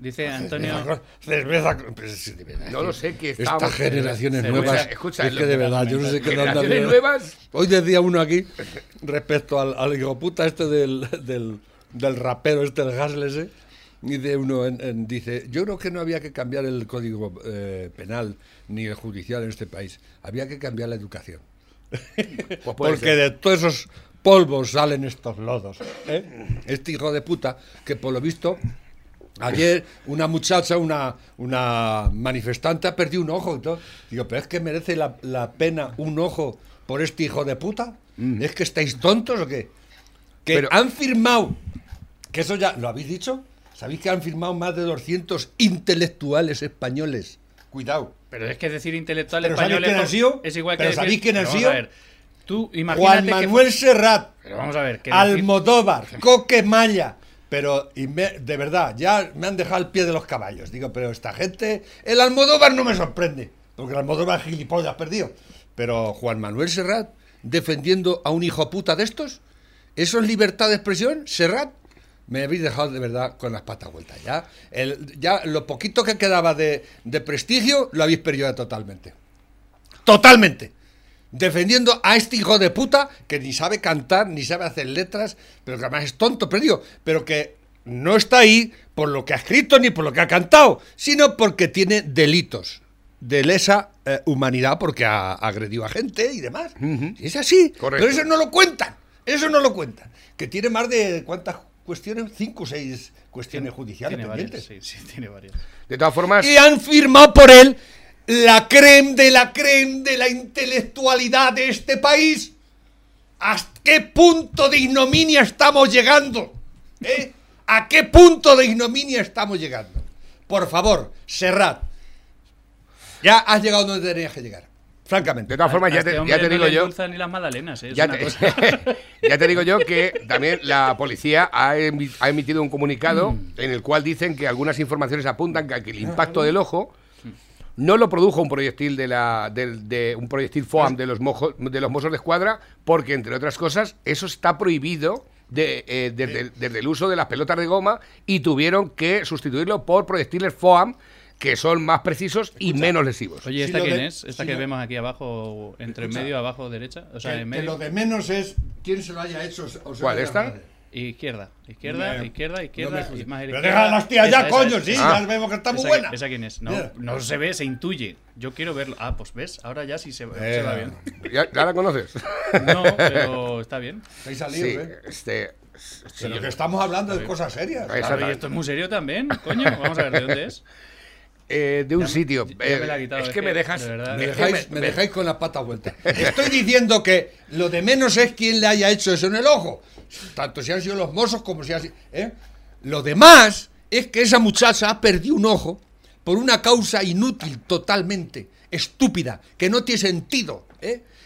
Dice Antonio. Cerveza. de No lo sé, que Estas estábamos- generaciones cerveza- nuevas. escucha, es que de verdad, yo no sé qué nuevas. Hoy decía uno aquí respecto al, al hijo puta este del, del, del rapero, este el Hasless, ¿eh? Dice uno, en- en- dice, yo creo que no había que cambiar el código eh, penal ni el judicial en este país, había que cambiar la educación. Pues Porque ser. de todos esos polvos salen estos lodos. ¿eh? Este hijo de puta, que por lo visto, ayer una muchacha, una, una manifestante, ha perdido un ojo. y todo. Digo, pero es que merece la, la pena un ojo por este hijo de puta. ¿Es que estáis tontos o qué? Que Pero- han firmado, que eso ya, ¿lo habéis dicho? ¿Sabéis que han firmado más de 200 intelectuales españoles? Cuidado. Pero es que decir intelectual ¿Pero sabéis español quién es, ha sido? es igual que. ¿Pero decir- sabéis quién ha sido? Tú Juan que- Manuel Serrat. Pero vamos a ver. Almodóvar, Coque Maya. Pero, y me- de verdad, ya me han dejado al pie de los caballos. Digo, pero esta gente. El Almodóvar no me sorprende. Porque el Almodóvar gilipollas perdido. Pero Juan Manuel Serrat defendiendo a un hijo puta de estos. ¿Eso es libertad de expresión? Serrat. Me habéis dejado de verdad con las patas vueltas. Ya, el, ya lo poquito que quedaba de, de prestigio lo habéis perdido totalmente. Totalmente. Defendiendo a este hijo de puta que ni sabe cantar, ni sabe hacer letras, pero que además es tonto, perdido, pero que no está ahí por lo que ha escrito ni por lo que ha cantado, sino porque tiene delitos de lesa eh, humanidad porque ha agredido a gente y demás. Es así. Correcto. Pero eso no lo cuentan. Eso no lo cuentan. Que tiene más de cuántas cuestiones, cinco o seis cuestiones judiciales Tiene varias, pendientes. sí, sí, tiene varias. De todas formas, Y han firmado por él la creme de la creme de la intelectualidad de este país. ¿Hasta qué punto de ignominia estamos llegando? ¿Eh? ¿A qué punto de ignominia estamos llegando? Por favor, Serrat. Ya has llegado donde tenías que llegar. Francamente. de todas formas, ya este te, hombre ya te no digo le yo. ni las magdalenas, ¿eh? es Ya te, cosa- ya te digo yo que también la policía ha, emi- ha emitido un comunicado Mm. en el cual dicen que algunas informaciones apuntan que el impacto del ojo no lo produjo un proyectil de la del- de un proyectil FOAM de los mojos, de los Mossos de Escuadra porque entre otras cosas eso está prohibido de, eh, desde, desde el uso de las pelotas de goma y tuvieron que sustituirlo por proyectiles FOAM que son más precisos y menos lesivos. Oye, ¿esta quién de- es? ¿Esta si que vemos aquí abajo, entre Escucha. medio, abajo, derecha? O sea, que, en que medio. lo de menos es quién se lo haya hecho. o se ¿Cuál, esta? Izquierda, izquierda, Me- izquierda, no izquierda me y escucha. más a la Pero deja las tías Esa, ya, esa, coño, esa. sí, Ah. ya vemos que está muy ¿Esa, buena. ¿Esa quién es? No, no se ve, se intuye. Yo quiero verlo. Ah, pues ves, ahora ya sí se, se Eh, va bien. ¿Ya, ya la conoces? No, pero está bien. Estáis salidos, Sí, ¿eh? este, Pero que estamos hablando de cosas serias. Claro, y esto es muy serio también, coño. Vamos a ver de dónde es. Eh, de un Ya sitio. ya eh, me quitado, es que que, me dejas. de. Me dejáis, me- me dejáis con la pata vuelta. Estoy diciendo que lo de menos es quién le haya hecho eso en el ojo. Tanto si han sido los mozos como si han sido. ¿eh? Lo demás es que esa muchacha ha perdido un ojo por una causa inútil, totalmente estúpida, que no tiene sentido.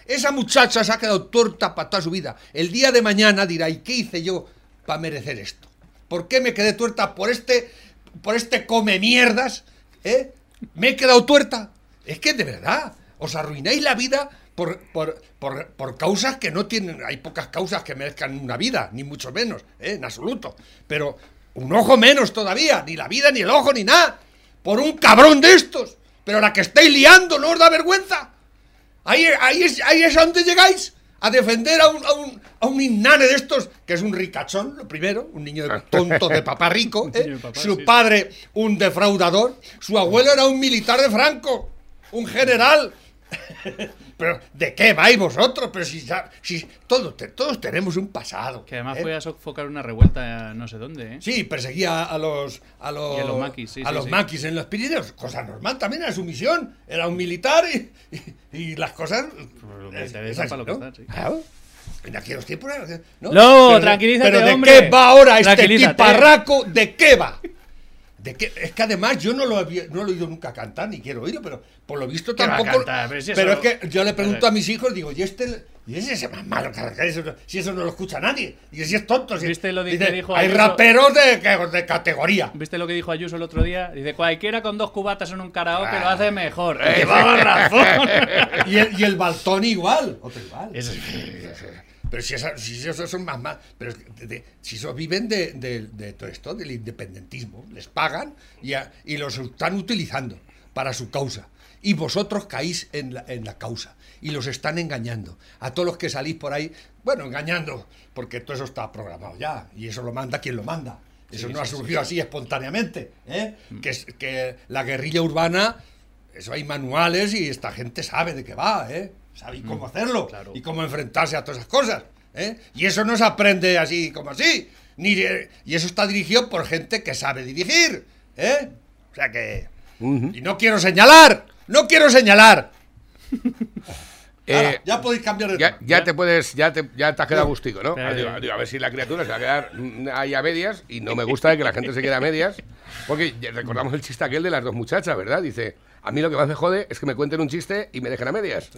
Esa muchacha se ha quedado torta para toda su vida. El día de mañana dirá: ¿y qué hice yo para merecer esto? ¿Por qué me quedé tuerta por este, por este come mierdas? ¿Eh? ¿Me he quedado tuerta? Es que de verdad, os arruináis la vida por, por, por, por causas que no tienen. Hay pocas causas que merezcan una vida, ni mucho menos, ¿eh? en absoluto. Pero un ojo menos todavía, ni la vida, ni el ojo, ni nada. Por un cabrón de estos. Pero la que estáis liando, ¿no os da vergüenza? Ahí, ahí, es, ahí es a donde llegáis. A defender a un, a, un, a un inane de estos, que es un ricachón, lo primero, un niño de- tonto de papá rico, ¿eh? de papá, su sí. padre un defraudador, su abuelo era un militar de Franco, un general. Pero, ¿de qué vais vosotros? Pero si, todos, te- todos tenemos un pasado. Que además ¿eh? fue a sofocar una revuelta a no sé dónde, ¿eh? Sí, perseguía a los a los, Y a los maquis, sí, a sí, los sí. maquis en los Pirineos, cosa normal también era su misión, era un militar y, y- y las cosas lo que es- te es dejan así, para lo que ¿no? están, sí. Claro. En aquellos tiempos era- ¿no? No, Pero de- tranquilízate, Pero de hombre. qué va ahora este tiparraco, ¿de qué va? Es que además yo no lo, había- no lo he oído nunca cantar, ni quiero oírlo, pero por lo visto ¿Qué va a tampoco. cantar? Pero si eso- pero es que yo le pregunto a mis hijos, digo, ¿y este? ¿Y ese es el más malo? que eso Si eso no lo escucha nadie. Y si es tonto. Si, ¿Viste lo de- dice, que dijo Hay Ayuso? raperos de, de categoría. ¿Viste lo que dijo Ayuso el otro día? Dice, cualquiera con dos cubatas en un karaoke Ah. lo hace mejor. Llevaba razón. Y el, y el Baltón igual. Otro igual. Es- pero si, esos son más, más pero es que de- de- si esos viven de, todo esto, del independentismo, les pagan y, a- y los están utilizando para su causa. Y vosotros caís en la, en la causa y los están engañando. A todos los que salís por ahí, bueno, engañando, porque todo eso está programado ya y eso lo manda quien lo manda. Eso Sí, no ha sí, surgido así espontáneamente. ¿eh? Que, es- que la guerrilla urbana, eso hay manuales y esta gente sabe de qué va, ¿eh? Sabe cómo hacerlo claro. y cómo enfrentarse a todas esas cosas. ¿eh? Y eso no se aprende así como así. Ni, y eso está dirigido por gente que sabe dirigir. ¿eh? O sea que... Y no quiero señalar, no quiero señalar. Eh, Ahora, ya podéis cambiar de Ya, tema. ya te puedes, ya te, ya te has quedado gustico, ¿no? Pero- digo, digo, a ver si la criatura se va a quedar ahí a medias y no me gusta que la gente se quede a medias. Porque recordamos el chiste aquel de las dos muchachas, ¿verdad? Dice, a mí lo que más me jode es que me cuenten un chiste y me dejen a medias.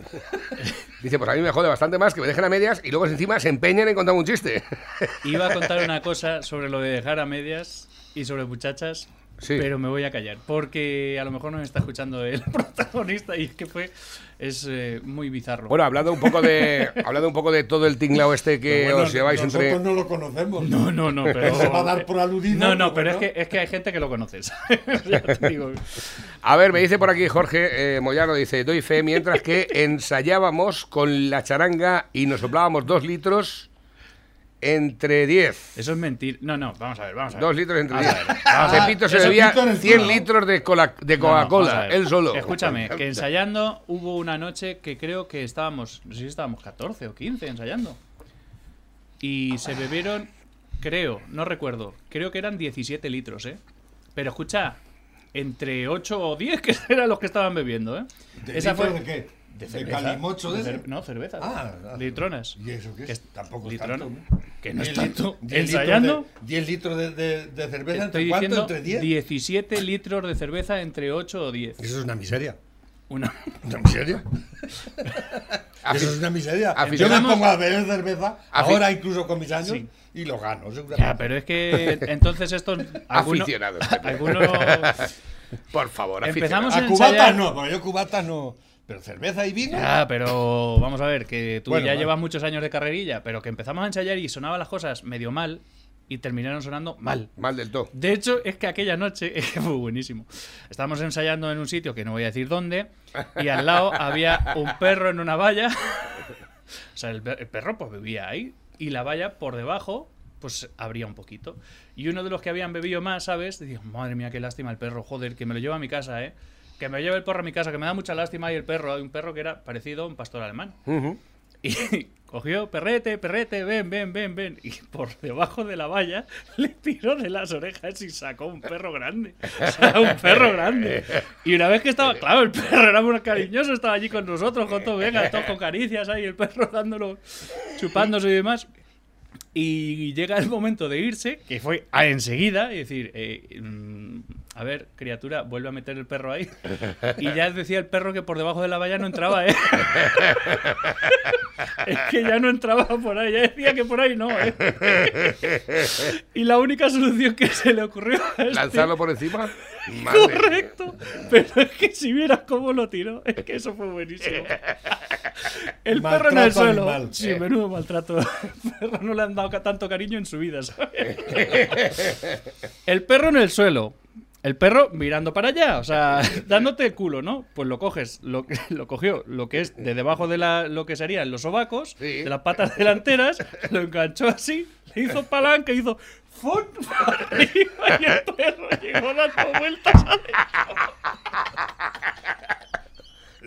Dice, pues a mí me jode bastante más que me dejen a medias y luego encima se empeñen en contar un chiste. Iba a contar una cosa sobre lo de dejar a medias y sobre muchachas, Sí. pero me voy a callar. Porque a lo mejor nos está escuchando el protagonista y es que fue. Es eh, muy bizarro. Bueno, hablando un poco de hablando un poco de todo el tinglao este que bueno, os lleváis nosotros entre... no lo conocemos. no, no, no, pero. Se va a dar por aludido, No, no, pero es que, es que hay gente que lo conoce. ¿sabes? Ya te digo. A ver, me dice por aquí Jorge eh, Moyano, dice, doy fe, mientras que ensayábamos con la charanga y nos soplábamos dos litros entre 10. Eso es mentir. No, no, vamos a ver, vamos a ver. Dos litros entre Vamos 10. a ver, vamos a ver. Pepito se bebía Pepito en el 100 culo. litros de, cola- de No, no, Coca-Cola, él solo. Escúchame, que ensayando hubo una noche que creo que estábamos, no sé si estábamos 14 o 15 ensayando. Y se bebieron, creo, no recuerdo, creo que eran 17 litros, ¿eh? Pero escucha, entre 8 o 10 que eran los que estaban bebiendo, ¿eh? ¿De litros de qué? De ¿De cerveza. calimocho de De ese? cer- No, cerveza. Ah, ah. litronas. ¿Y eso qué es? Que es- Tampoco es litrona. tanto. ¿no? Que no es 10 litros- tanto. 10 litros Ensayando. de- 10 litros de, de- de cerveza, Estoy ¿entre cuánto? diciendo ¿Entre 10? 17 litros de cerveza entre 8 o 10. Eso es una miseria. Una... ¿Una miseria? Eso es una miseria. Yo me pongo a beber cerveza, ahora incluso con mis años, Sí. y lo gano, seguramente. Ya, pero es que entonces estos... alguno- Aficionados. Algunos... Por favor, Empezamos aficionados. a a cubatas no, porque yo cubatas no. Pero cerveza y vino. Ya, pero vamos a ver, que tú Bueno, ya vale. llevas muchos años de carrerilla, pero que empezamos a ensayar y sonaban las cosas medio mal y terminaron sonando mal. Mal del todo. De hecho, es que aquella noche fue buenísimo. Estábamos ensayando en un sitio que no voy a decir dónde, y al lado había un perro en una valla. O sea, el, per- el perro pues vivía ahí, y la valla por debajo pues abría un poquito. Y uno de los que habían bebido más, ¿sabes? Decía, madre mía, qué lástima el perro, joder, que me lo lleva a mi casa, ¿eh? Que me lleve el perro a mi casa, que me da mucha lástima. Y el perro, hay un perro que era parecido a un pastor alemán. Y cogió, perrete, perrete, ven, ven, ven, ven. Y por debajo de la valla le tiró de las orejas y sacó un perro grande. O sea, un perro grande. Y una vez que estaba, claro, el perro era muy cariñoso, estaba allí con nosotros, con todo, venga, todo con caricias ahí, el perro dándolo, chupándose y demás. Y llega el momento de irse, que fue a enseguida, y decir, eh, mm, a ver, criatura, vuelve a meter el perro ahí. Y ya decía el perro que por debajo de la valla no entraba, ¿eh? Es que ya no entraba por ahí, ya decía que por ahí no, ¿eh? Y la única solución que se le ocurrió a este- ¿Lanzarlo por encima? Madre mía. Correcto. Pero es que si vieras cómo lo tiró, es que eso fue buenísimo. El perro en el Maltrato suelo. animal. Sí, menudo maltrato. El perro no le han dado tanto cariño en su vida, ¿sabes? El perro en el suelo. El perro mirando para allá, o sea, dándote el culo, ¿no? Pues lo coges, lo, lo cogió, lo que es de debajo de la, lo que serían los sobacos, Sí. de las patas delanteras, lo enganchó así, le hizo palanca y hizo arriba y el perro llegó dando vueltas adentro.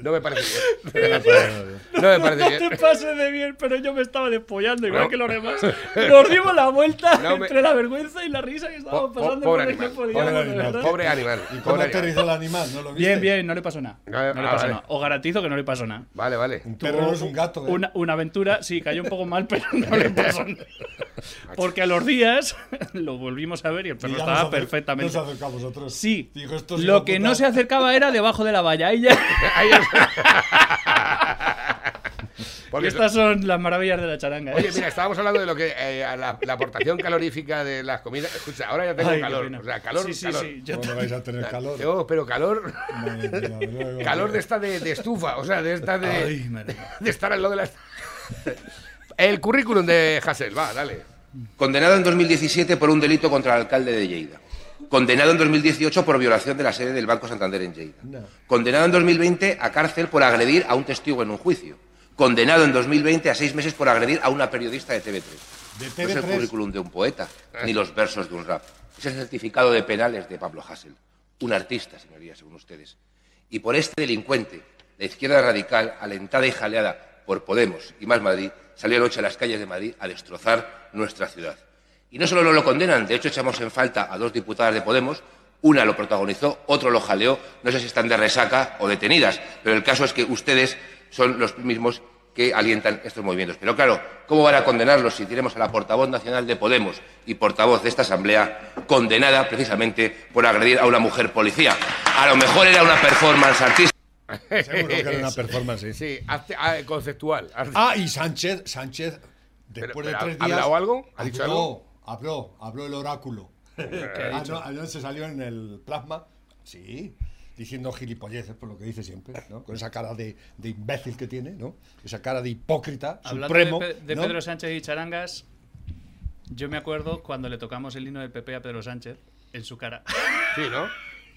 No me parece bien. No me parece No bien. te pases de bien, pero yo me estaba despollando igual No. que los demás. Nos dimos la vuelta No me- entre la vergüenza y la risa que estábamos Po- po- pasando pobre por el que animal, pobre de animal. Pobre animal. ¿Y cómo aterrizó el animal? ¿No lo viste? Bien, bien, no le pasó nada. No le ah, pasó vale. nada. Os garantizo que no le pasó nada. Vale, vale. Un perro no es un gato, ¿eh? Una, una aventura, sí, cayó un poco mal, pero no le pasó nada. Porque a los días lo volvimos a ver y el Y perro ya estaba nos perfectamente. Nos acercó a vosotros. Sí, lo que no se acercaba era debajo de la valla. Ahí ya- Ahí es- Y Porque estas son las maravillas de la charanga. ¿eh? Oye, mira, estábamos hablando de lo que eh, la, la aportación calorífica de las comidas. Escucha, ahora ya tengo Ay, calor. O sea, calor, Sí, sí, calor. sí, yo ¿Cómo no vais a tener calor? Tengo, pero calor, Madre mía, luego- calor de esta de, de estufa, o sea, de esta Ay, de estar al lado de la. El currículum de Hassel, va, dale. Condenado en 2017 por un delito contra el alcalde de Lleida. Condenado en 2018 por violación de la sede del Banco Santander en Lleida. Condenado en 2020 a cárcel por agredir a un testigo en un juicio. Condenado en 2020 a seis meses por agredir a una periodista de TV3. De No es el TV3. currículum de un poeta, ni los versos de un rap. Es el certificado de penales de Pablo Hassel. Un artista, señorías, según ustedes. Y por este delincuente, la izquierda radical, alentada y jaleada por Podemos y Más Madrid, salió anoche a las calles de Madrid a destrozar nuestra ciudad. Y no solo no lo condenan, de hecho echamos en falta a dos diputadas de Podemos, una lo protagonizó, otro lo jaleó, no sé si están de resaca o detenidas, pero el caso es que ustedes son los mismos que alientan estos movimientos. Pero claro, ¿cómo van a condenarlos si tenemos a la portavoz nacional de Podemos y portavoz de esta Asamblea condenada precisamente por agredir a una mujer policía? A lo mejor era una performance artística. Seguro que era una performance, sí. Sí, ah, conceptual. Ah, y Sánchez, Sánchez, después pero de ¿ha- tres ha días. hablado algo? ¿Ha dicho habló, algo? Habló, habló el oráculo. Ah, no, ayer se salió en el plasma, sí, diciendo gilipolleces, por lo que dice siempre, ¿no? Con esa cara de, de imbécil que tiene, ¿no? Esa cara de hipócrita, Hablando supremo. de, Pe- de ¿no? Pedro Sánchez y Charangas, yo me acuerdo cuando le tocamos el himno del PP a Pedro Sánchez en su cara. Sí, ¿no?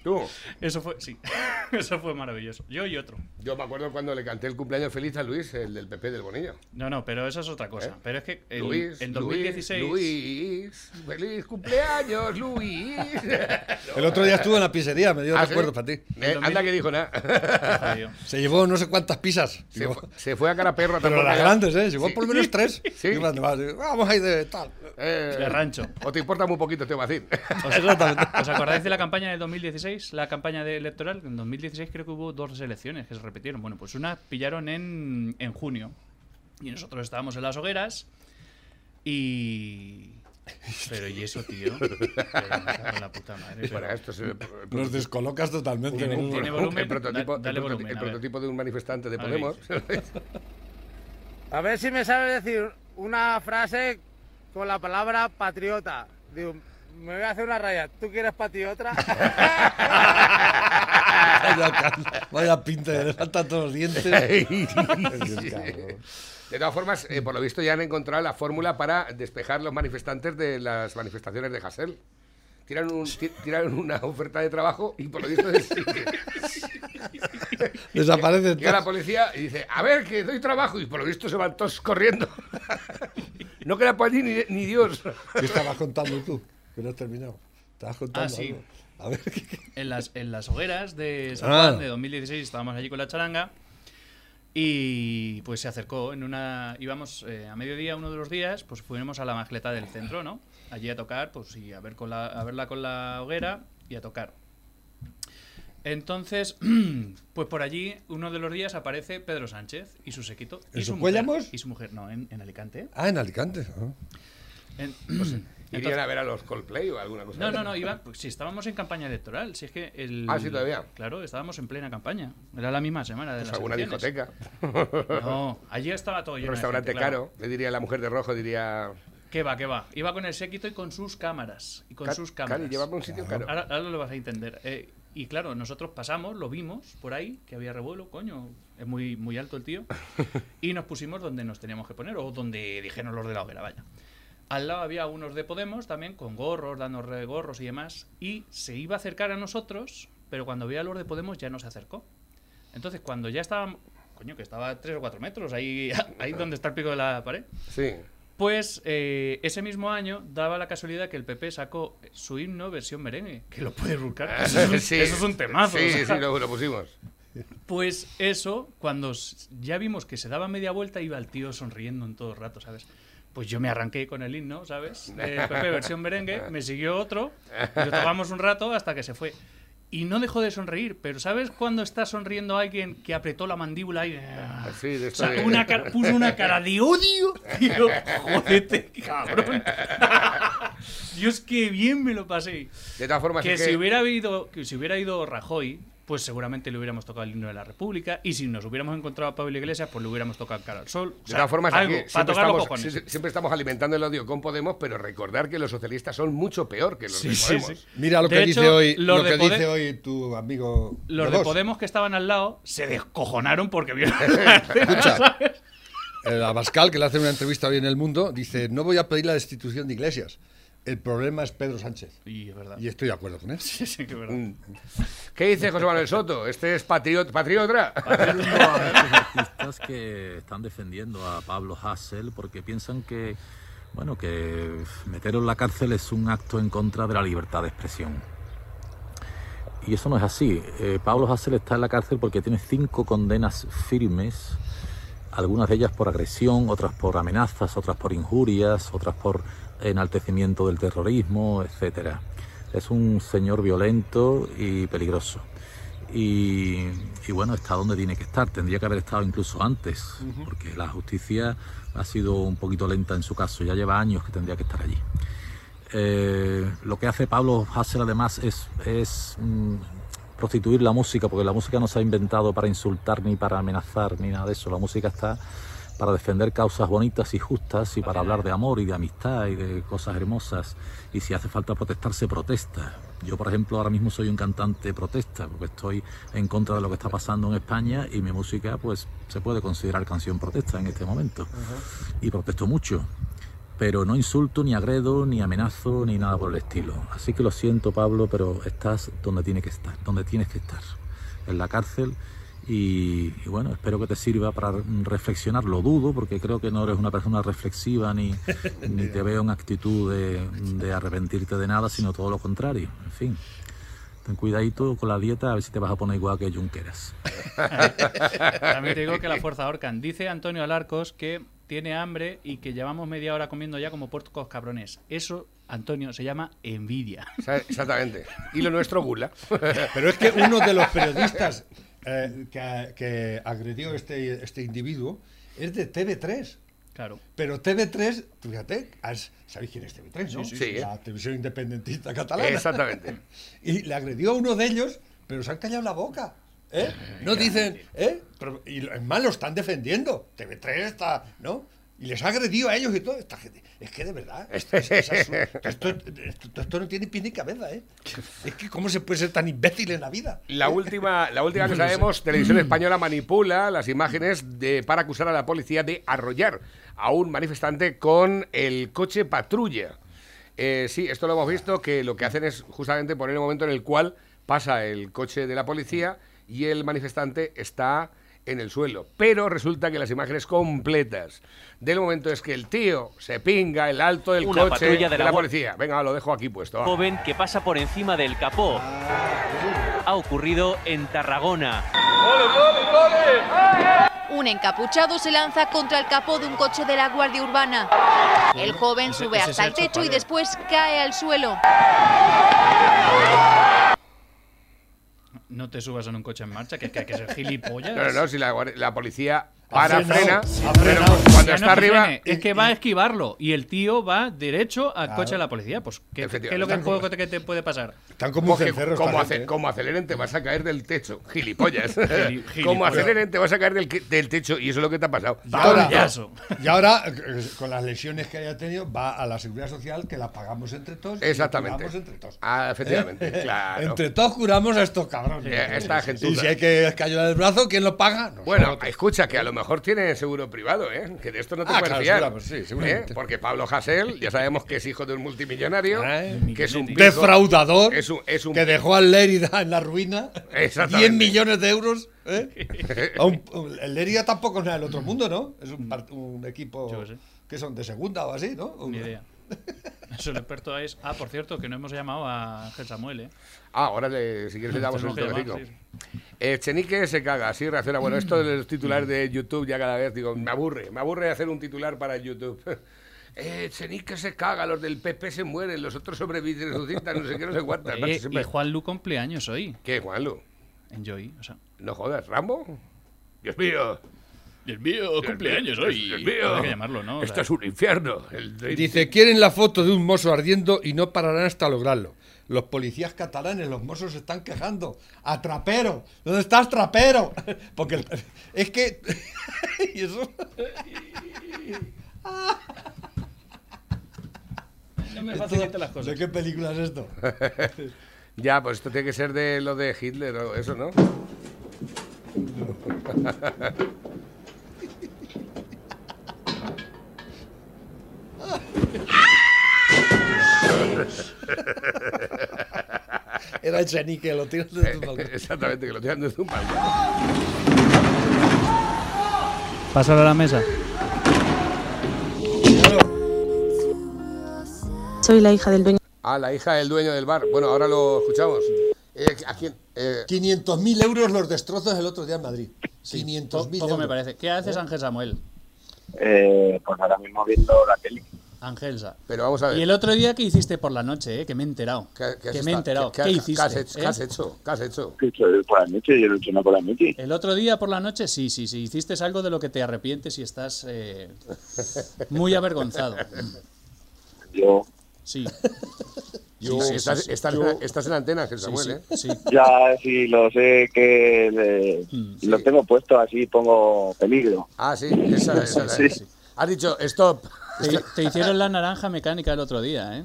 Tú. Eso fue, sí, eso fue maravilloso. Yo y otro. Yo me acuerdo cuando le canté el cumpleaños feliz a Luis, el del PP del Bonillo. No, no, pero eso es otra cosa. ¿Eh? Pero es que el- Luis, en 2016... Luis, Luis, feliz cumpleaños, Luis. El otro día estuvo en la pizzería, me dio ¿Ah, recuerdo sí? para ti. Eh, anda que dijo nada. Se llevó no sé cuántas pizzas. Se, fue, se fue a cara perra pero las grandes, ¿eh? Se llevó Sí. por lo menos tres. Sí. Y Vamos a ir de tal. Eh, De rancho. O te importa muy poquito, te va a decir. ¿Os acordáis de la campaña del 2016? La campaña de electoral. En 2016 creo que hubo dos elecciones que se repitieron. Bueno, pues una pillaron en, en junio. Y nosotros estábamos en las hogueras. Y. Pero y eso, tío. Pero la puta madre. pero- Bueno, esto el Nos descolocas totalmente. Tiene- tiene volumen. el prototipo, Da- dale el volumen, el prototipo de un manifestante de A ver. Podemos. A ver si me sabes decir una frase con la palabra patriota. Digo, me voy a hacer una raya. ¿Tú quieres patriota? Vaya, pinta, le faltan todos los dientes. De todas formas, eh, por lo visto ya han encontrado la fórmula para despejar los manifestantes de las manifestaciones de Hassel. Tiran, un, tiran una oferta de trabajo y por lo visto es- Desaparecen llega la policía y dice, a ver, que doy trabajo y por lo visto se van todos corriendo. no queda por allí ni, ni Dios. ¿Qué estabas contando tú? Que no has terminado. Estabas contando Ah, sí. algo. A ver, ¿qué- qué? en las, en las hogueras de San Ah. Juan de 2016 estábamos allí con la charanga y pues se acercó en una íbamos eh, a mediodía uno de los días pues fuimos a la magleta del centro no allí a tocar pues y a ver con la a verla con la hoguera y a tocar entonces pues por allí uno de los días aparece Pedro Sánchez y su sequito y ¿En su mujer y su mujer no en, en Alicante Ah, en Alicante. ah. En- Irían entonces- a ver a los Coldplay o alguna cosa. no, no, no, iba, pues si estábamos en campaña electoral, si es que el... Ah, sí, todavía. Claro, estábamos en plena campaña. Era la misma semana de Pues las alguna elecciones. discoteca. No, allí estaba todo lleno restaurante gente, claro. caro. Le diría la mujer de rojo, diría... ¿Qué va, qué va? Iba con el séquito y con sus cámaras. Y con "Ca- sus cámaras. llévame a un sitio caro. Ahora, ahora lo vas a entender. Eh, y claro, nosotros pasamos, lo vimos por ahí, que había revuelo, coño, es muy, muy alto el tío, y nos pusimos donde nos teníamos que poner, o donde dijeron los de la hoguera, vaya. Al lado había unos de Podemos también, con gorros, dando re- gorros y demás, y se iba a acercar a nosotros, pero cuando veía a los de Podemos ya no se acercó. Entonces, cuando ya estaba, coño, que estaba a 3 o 4 metros, ahí, ahí donde está el pico de la pared, Sí. pues eh, ese mismo año daba la casualidad que el PP sacó su himno versión merengue, que lo puedes buscar. Eso es un, Sí. eso es un temazo. Sí, o sea. sí, lo, lo pusimos. Pues eso, cuando ya vimos que se daba media vuelta, iba el tío sonriendo en todo el rato, ¿sabes? Pues yo me arranqué con el himno, ¿sabes? El PP versión merengue, me siguió otro, y lo tocamos un rato hasta que se fue. Y no dejó de sonreír, pero ¿sabes cuando está sonriendo alguien que apretó la mandíbula y... Sí, de O sea, de- una cara- puso una cara de odio. Yo, jodete, cabrón. Dios, qué bien me lo pasé. De todas formas, Que es si hubiera habido, que si hubiera ido Rajoy, pues seguramente le hubiéramos tocado el himno de la República. Y si nos hubiéramos encontrado a Pablo Iglesias, pues le hubiéramos tocado cara al sol. O De sea, todas formas, algo, aquí para siempre estamos, siempre alimentando el odio con Podemos, pero recordar que los socialistas son mucho peor que los Sí, de Podemos. sí. Mira lo De que hecho, dice hoy, los lo de que Pode- dice hoy tu amigo. Los de. Podemos que estaban al lado se descojonaron porque vieron. Escucha. el Abascal, que le hace una entrevista hoy en El Mundo, dice, no voy a pedir la destitución de Iglesias. El problema es Pedro Sánchez. Y es verdad. Y estoy de acuerdo con él. Sí, sí, que es verdad. ¿Qué dice José Manuel Soto? ¿Este es patriot, patriota? a ver los artistas que están defendiendo a Pablo Hassel porque piensan que, bueno, que meterlo en la cárcel es un acto en contra de la libertad de expresión. Y eso no es así. Eh, Pablo Hassel está en la cárcel porque tiene cinco condenas firmes, algunas de ellas por agresión, otras por amenazas, otras por injurias, otras por enaltecimiento del terrorismo, etcétera. Es un señor violento y peligroso. Y, y bueno, está donde tiene que estar. Tendría que haber estado incluso antes, porque la justicia ha sido un poquito lenta en su caso. Ya lleva años que tendría que estar allí. Eh, lo que hace Pablo Hassel además es, es mm, prostituir la música, porque la música no se ha inventado para insultar ni para amenazar ni nada de eso. La música está para defender causas bonitas y justas y para hablar de amor y de amistad y de cosas hermosas. Y si hace falta protestar, se protesta. Yo, por ejemplo, ahora mismo soy un cantante protesta, porque estoy en contra de lo que está pasando en España y mi música, pues, se puede considerar canción protesta en este momento. Y protesto mucho pero no insulto, ni agredo, ni amenazo, ni nada por el estilo. Así que lo siento, Pablo, pero estás donde tiene que estar, donde tienes que estar, en la cárcel. Y, y bueno, espero que te sirva para reflexionar. Lo dudo, porque creo que no eres una persona reflexiva, ni, ni te veo en actitud de, de arrepentirte de nada, sino todo lo contrario. En fin, ten cuidadito con la dieta, a ver si te vas a poner igual que Junqueras. También te digo que la fuerza ahorcan. Dice Antonio Alarcos que tiene hambre y que llevamos media hora comiendo ya como puercos cabrones. Eso, Antonio, se llama envidia. Exactamente. Y lo nuestro gula. Pero es que uno de los periodistas eh, que, que agredió este, este individuo es de TV3. Claro. Pero TV3, fíjate, has- ¿sabéis quién es TV3? ¿no? sí, sí. La televisión independentista catalana. Exactamente. Y le agredió a uno de ellos, pero se han callado la boca. ¿eh? No dicen, ¿eh? Pero, y es más, lo están defendiendo. TV3 está, ¿no? Y les ha agredido a ellos y todo. Esta gente. Es que de verdad. Esto, esto, esto- esto no tiene pie ni cabeza, ¿eh? Es que, ¿cómo se puede ser tan imbécil en la vida? La última, la última que sabemos, Televisión Española manipula las imágenes de, para acusar a la policía de arrollar a un manifestante con el coche patrulla. Eh, sí, esto lo hemos visto, que lo que hacen es justamente poner el momento en el cual pasa el coche de la policía y el manifestante está en el suelo. Pero resulta que las imágenes completas del momento es que el tío se pinga el alto del Una coche patrulla de de la la Gua- policía. Venga, lo dejo aquí puesto. joven que pasa por encima del capó. Ha ocurrido en Tarragona. Un encapuchado se lanza contra el capó de un coche de la Guardia Urbana. El joven sube hasta el techo y después cae al suelo. No te subas en un coche en marcha, que, hay que ser gilipollas. No, no, si la, la policía para, frena, pero cuando Ya está no que arriba... frene, es que va a esquivarlo y el tío va derecho al coche de la policía. Pues, ¿qué, Efectivamente. qué es lo que, como- que te puede pasar? Están como cencerro como, gente, aceleren te vas a caer del techo, gilipollas. Gili- como aceleren te vas a caer del, que- del techo y eso es lo que te ha pasado. Y ahora, y con las lesiones que haya tenido, va a la seguridad social que la pagamos entre todos. y Exactamente. curamos entre todos. Ah, efectivamente, ¿Eh? claro. Entre todos curamos a estos cabrones. Esta gentuza. Y si hay que escayular el brazo, ¿quién lo paga? Bueno, escucha, que a lo mejor tiene seguro privado, ¿eh? Que de esto no te Ah, puedes claro, fiar. seguramente, sí, seguramente. ¿eh? Porque Pablo Hasél, ya sabemos que es hijo de un multimillonario, Ay, que es un defraudador Es un, es un que dejó al Lérida en la ruina. Exactamente. 10 millones de euros. ¿eh? A un- un- el Lérida tampoco es nada del otro mundo, ¿no? Es un, un equipo que son de segunda o así, ¿no? Ni idea. Eso el experto es. Ah, por cierto, que no hemos llamado a Ángel Samuel, ¿eh? Ah, ahora le- si quieres le damos toquecico. llamar, sí. Eh, Chenique se caga, así reacciona. Bueno, esto de los titulares de YouTube ya cada vez, digo, me aburre, me aburre hacer un titular para YouTube. Eh, Chenique se caga, los del PP se mueren, los otros sobreviven, resucitan, no sé qué, no sé cuántas. Eh, siempre- y Juan Lu cumpleaños hoy, ¿Qué, Juanlu? en Joy. O sea, No jodas, ¿Rambo? Dios mío. Dios mío, cumpleaños hoy. Dios mío. Habrá que llamarlo, ¿no? O Esto es un infierno. El de- Dice, quieren la foto de un mozo ardiendo y no pararán hasta lograrlo. Los policías catalanes, los mozos se están quejando. ¡A trapero! ¿Dónde estás, trapero? Porque el- es que... y eso... no me facilite las ¿De cosas. qué película es esto? Ya, pues esto tiene que ser de lo de Hitler o eso, ¿no? Era el chenique, lo tiras desde un balcón. Exactamente, que lo tiran desde un balcón. Pásale a la mesa. Soy la hija del dueño. Ah, la hija del dueño del bar. Bueno, ahora lo escuchamos. Eh, ¿A quién? Eh, 500.000 euros los destrozos el otro día en Madrid. 500.000 euros. Poco me parece. ¿Qué haces, Ángel Samuel? Eh, pues ahora mismo viendo la tele. Angelsa. pero vamos a ver. Y el otro día, ¿qué hiciste por la noche? Eh? Que me he enterado. ¿Qué, qué has que me he enterado. qué- ¿Qué, qué- hiciste? ¿Qué has hecho? eh? ¿Qué has hecho? ¿Qué has hecho? Que esto es por la noche, yo lo he hecho una por la noche. El otro día por la noche, sí, sí, sí. Hiciste algo de lo que te arrepientes y estás eh, muy avergonzado. Yo, Sí, Yo- sí, sí, estás, sí. estás Yo- en, estás en antena, Ángel sí, Samuel, sí, ¿eh? sí. ya si lo sé que le- Mm, lo sí. tengo puesto así, pongo peligro. Ah, sí, esa, esa- Sí, esa- sí. Has dicho, stop. Te, te hicieron la naranja mecánica el otro día, ¿eh?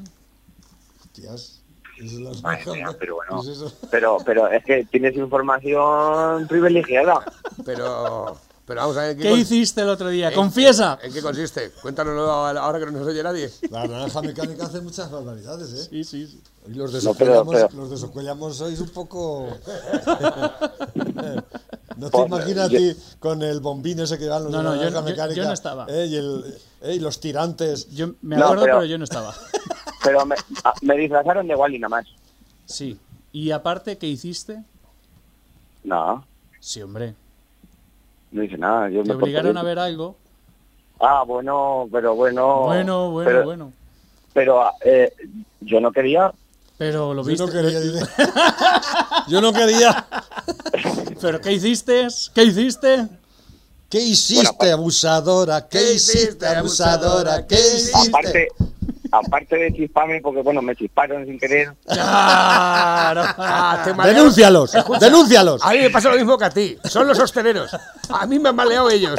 Hostias, eso es mía, pero bueno. ¿Qué es? Pero, pero es que tienes información privilegiada. Pero, pero vamos a ver. ¿en ¿Qué cons- hiciste el otro día? en- ¡Confiesa! ¿En qué consiste? Cuéntanoslo ahora que no nos oye nadie. La naranja mecánica hace muchas barbaridades, ¿eh? Sí, sí, sí. Y los de No, sois un poco... no te Pues, imaginas a yo- ti con el bombín ese que van los No, de no, la yo- naranja yo- mecánica. yo no estaba. ¿eh? Y, el, y los tirantes. Yo me No, acuerdo, pero- pero... yo no estaba. Pero me, me disfrazaron de Wally nada más. Sí. Y aparte, ¿qué hiciste? No, Sí, hombre. no hice nada. Yo Te me obligaron a ver algo. Ah, bueno, pero bueno. Bueno, bueno, pero, bueno. Pero eh, yo no quería. Pero lo Yo viste. no quería. Yo no quería. ¿Pero qué hiciste? ¿Qué hiciste? ¿Qué hiciste, Bueno, abusadora? ¿Qué, ¿Qué hiciste, abusadora? ¿Qué hiciste? Aparte, aparte de chisparme, porque bueno, me chisparon sin querer. ¡Claro! Ah, ¡Denúncialos! ¡Denúncialos! A mí me pasa lo mismo que a ti. Son los hosteleros. A mí me han maleado ellos.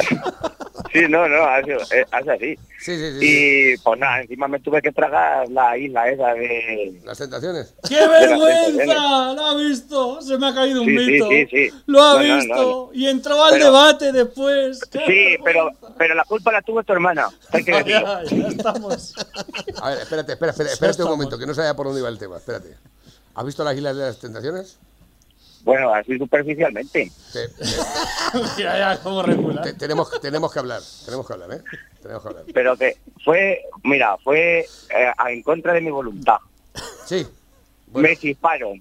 Sí, no, no, hace, eh, hace así. Sí, sí, sí. Y pues nada, encima me tuve que tragar la isla esa de... Las tentaciones. ¡Qué vergüenza! ¡Lo ha visto! Se me ha caído un mito. sí, sí. Lo ha No, no, visto. Y entró al Pero- debate después. ¡Qué Sí, pero, pero la culpa la tuvo tu hermana. Hay que decirlo. Ya, ya estamos. A ver, espérate, espera, Ya espérate un momento, que no sabía por dónde iba el tema. Espérate. ¿Has visto las islas de las tentaciones? Bueno, así superficialmente. Te- Mira ya cómo recula. te- tenemos, tenemos que hablar. Tenemos que hablar, ¿eh? Tenemos que hablar. Pero que fue, mira, fue eh, en contra de mi voluntad. Sí. Bueno, Me chisparon.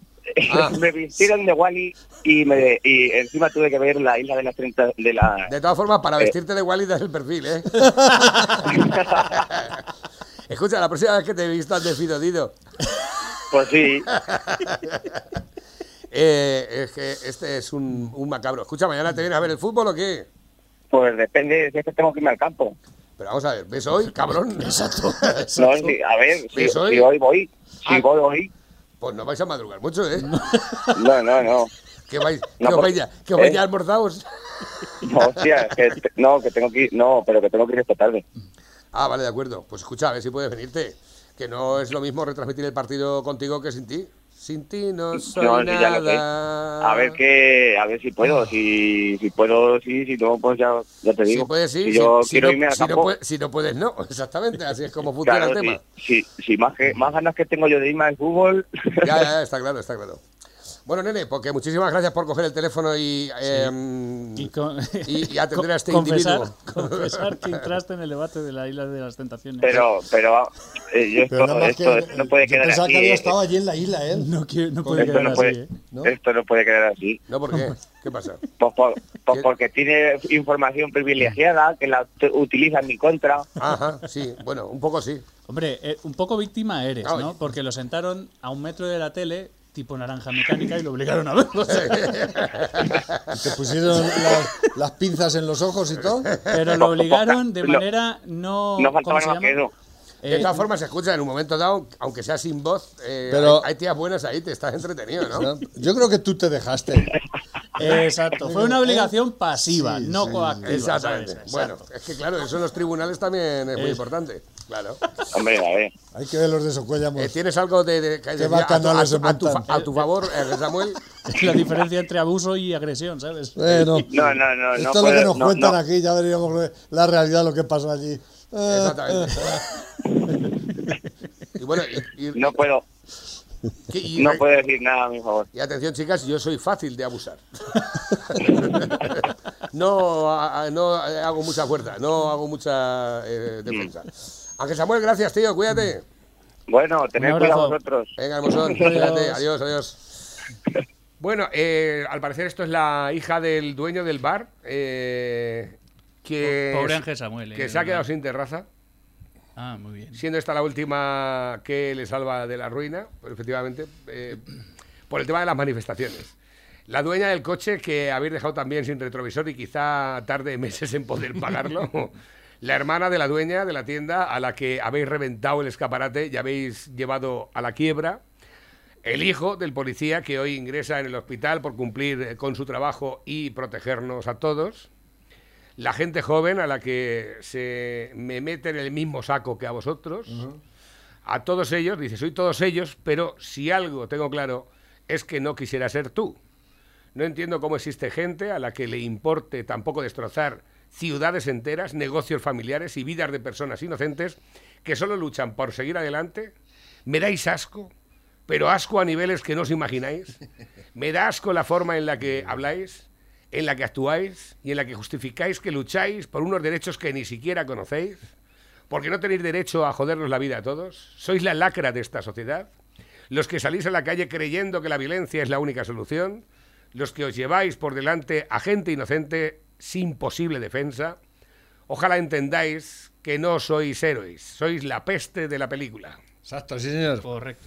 Ah. me vistieron de Wally y, me, y encima tuve que ver la isla de las 30 de la... de todas formas, para Eh. vestirte de Wally das el perfil, ¿eh? Escucha, la próxima vez que te he visto has desfidodido. Pues sí. Eh, es que este es un, un macabro. Escucha, ¿mañana te vienes a ver el fútbol o qué? Pues depende si es que tengo que irme al campo. Pero vamos a ver, ¿ves hoy, cabrón? Exacto. No, sí, a ver, si, ¿Ves hoy? si hoy voy, si Ah. voy hoy, Pues no vais a madrugar mucho, ¿eh? no, no, no. Que vais, que No, os vais ya, que os vais ¿eh? ya almorzados. No, hostia, que, no, que tengo que ir, no, pero que tengo que ir esta tarde. Ah, vale, de acuerdo. Pues escucha, a ver si puedes venirte. Que no es lo mismo retransmitir el partido contigo que sin ti. Sin ti no soy No, sí, nada. A ver que, a ver si puedo, si, si puedo, sí, si no, pues ya, ya te digo. Si puedes, sí. Si yo si quiero no, irme al si no campo, puedes, si no puedes, no. Exactamente, así es como funciona claro, el tema. si, si, si más, que, más ganas que tengo yo de irme al fútbol, ya, ya, está claro, está claro. Bueno, nene, porque muchísimas gracias por coger el teléfono y, em, Y, con- y- y atender a este confesar, individuo. confesar que entraste en el debate de la isla de las tentaciones. pero, pero, eh, yo Pero esto, que. no puede yo quedar pensaba así. que había eh. estado allí en la isla, ¿eh? no, quiere- no puede Esto quedar no así, puede, ¿eh? ¿no? esto no puede quedar así. ¿No? ¿Por qué? ¿Qué pasa? Pues, por- pues ¿Qué? porque tiene información privilegiada que la ut- utiliza en mi contra. Ajá, sí, bueno, un poco sí. Hombre, eh, un poco víctima eres, ¿no? Porque lo sentaron a un metro de la tele, tipo naranja mecánica, y lo obligaron a verlo. Te pusieron las, las pinzas en los ojos y todo. Pero lo obligaron de No. manera no... No ¿cómo faltaba nada. De Eh, todas formas, se escucha en un momento dado, aunque sea sin voz, eh, Pero- hay, hay tías buenas ahí, te estás entretenido, ¿no? Yo creo que tú te dejaste. eh, exacto, fue una obligación pasiva, Sí, no sí, coactiva. Exactamente. Bueno, es que claro, eso en los tribunales también es muy importante. Claro. Hombre, a ver. Hay que ver los de Socuellamos. Eh, ¿Tienes algo de, de- decir a, a a tu a tu favor, eh, Samuel? Es la diferencia entre abuso y agresión, ¿sabes? Bueno, No, no, no, esto no es lo que nos no, cuentan no. aquí, ya veríamos la realidad, lo que pasó allí. Eh, Exactamente. Y bueno, y- y- No puedo, y- no puedo decir nada a mi favor. Y atención, chicas, yo soy fácil de abusar. no, a- a- no hago mucha fuerza, no hago mucha eh, defensa. Ángel Samuel, gracias, tío, cuídate. Bueno, tened cuidado vosotros. Venga, hermosón, cuídate, adiós, adiós. Bueno, eh, al parecer esto es la hija del dueño del bar, eh, que, Pobre Ángel Samuel. que eh, se ha quedado sin terraza, Ah, muy bien. siendo esta la última que le salva de la ruina, efectivamente, eh, por el tema de las manifestaciones. La dueña del coche que habéis dejado también sin retrovisor y quizá tarde meses en poder pagarlo. La hermana de la dueña de la tienda a la que habéis reventado el escaparate y habéis llevado a la quiebra. El hijo del policía que hoy ingresa en el hospital por cumplir eh, con su trabajo y protegernos a todos. La gente joven a la que se me mete en el mismo saco que a vosotros. A todos ellos, dice, soy todos ellos, pero si algo tengo claro es que no quisiera ser tú. No entiendo cómo existe gente a la que le importe tampoco destrozar ciudades enteras, negocios familiares y vidas de personas inocentes que solo luchan por seguir adelante. Me dais asco, pero asco a niveles que no os imagináis. Me da asco la forma en la que habláis, en la que actuáis y en la que justificáis que lucháis por unos derechos que ni siquiera conocéis. Porque no tenéis derecho a jodernos la vida a todos. Sois la lacra de esta sociedad. Los que salís a la calle creyendo que la violencia es la única solución. Los que os lleváis por delante a gente inocente sin posible defensa. Ojalá entendáis que no sois héroes, sois la peste de la película. Exacto, sí, señor. Correcto.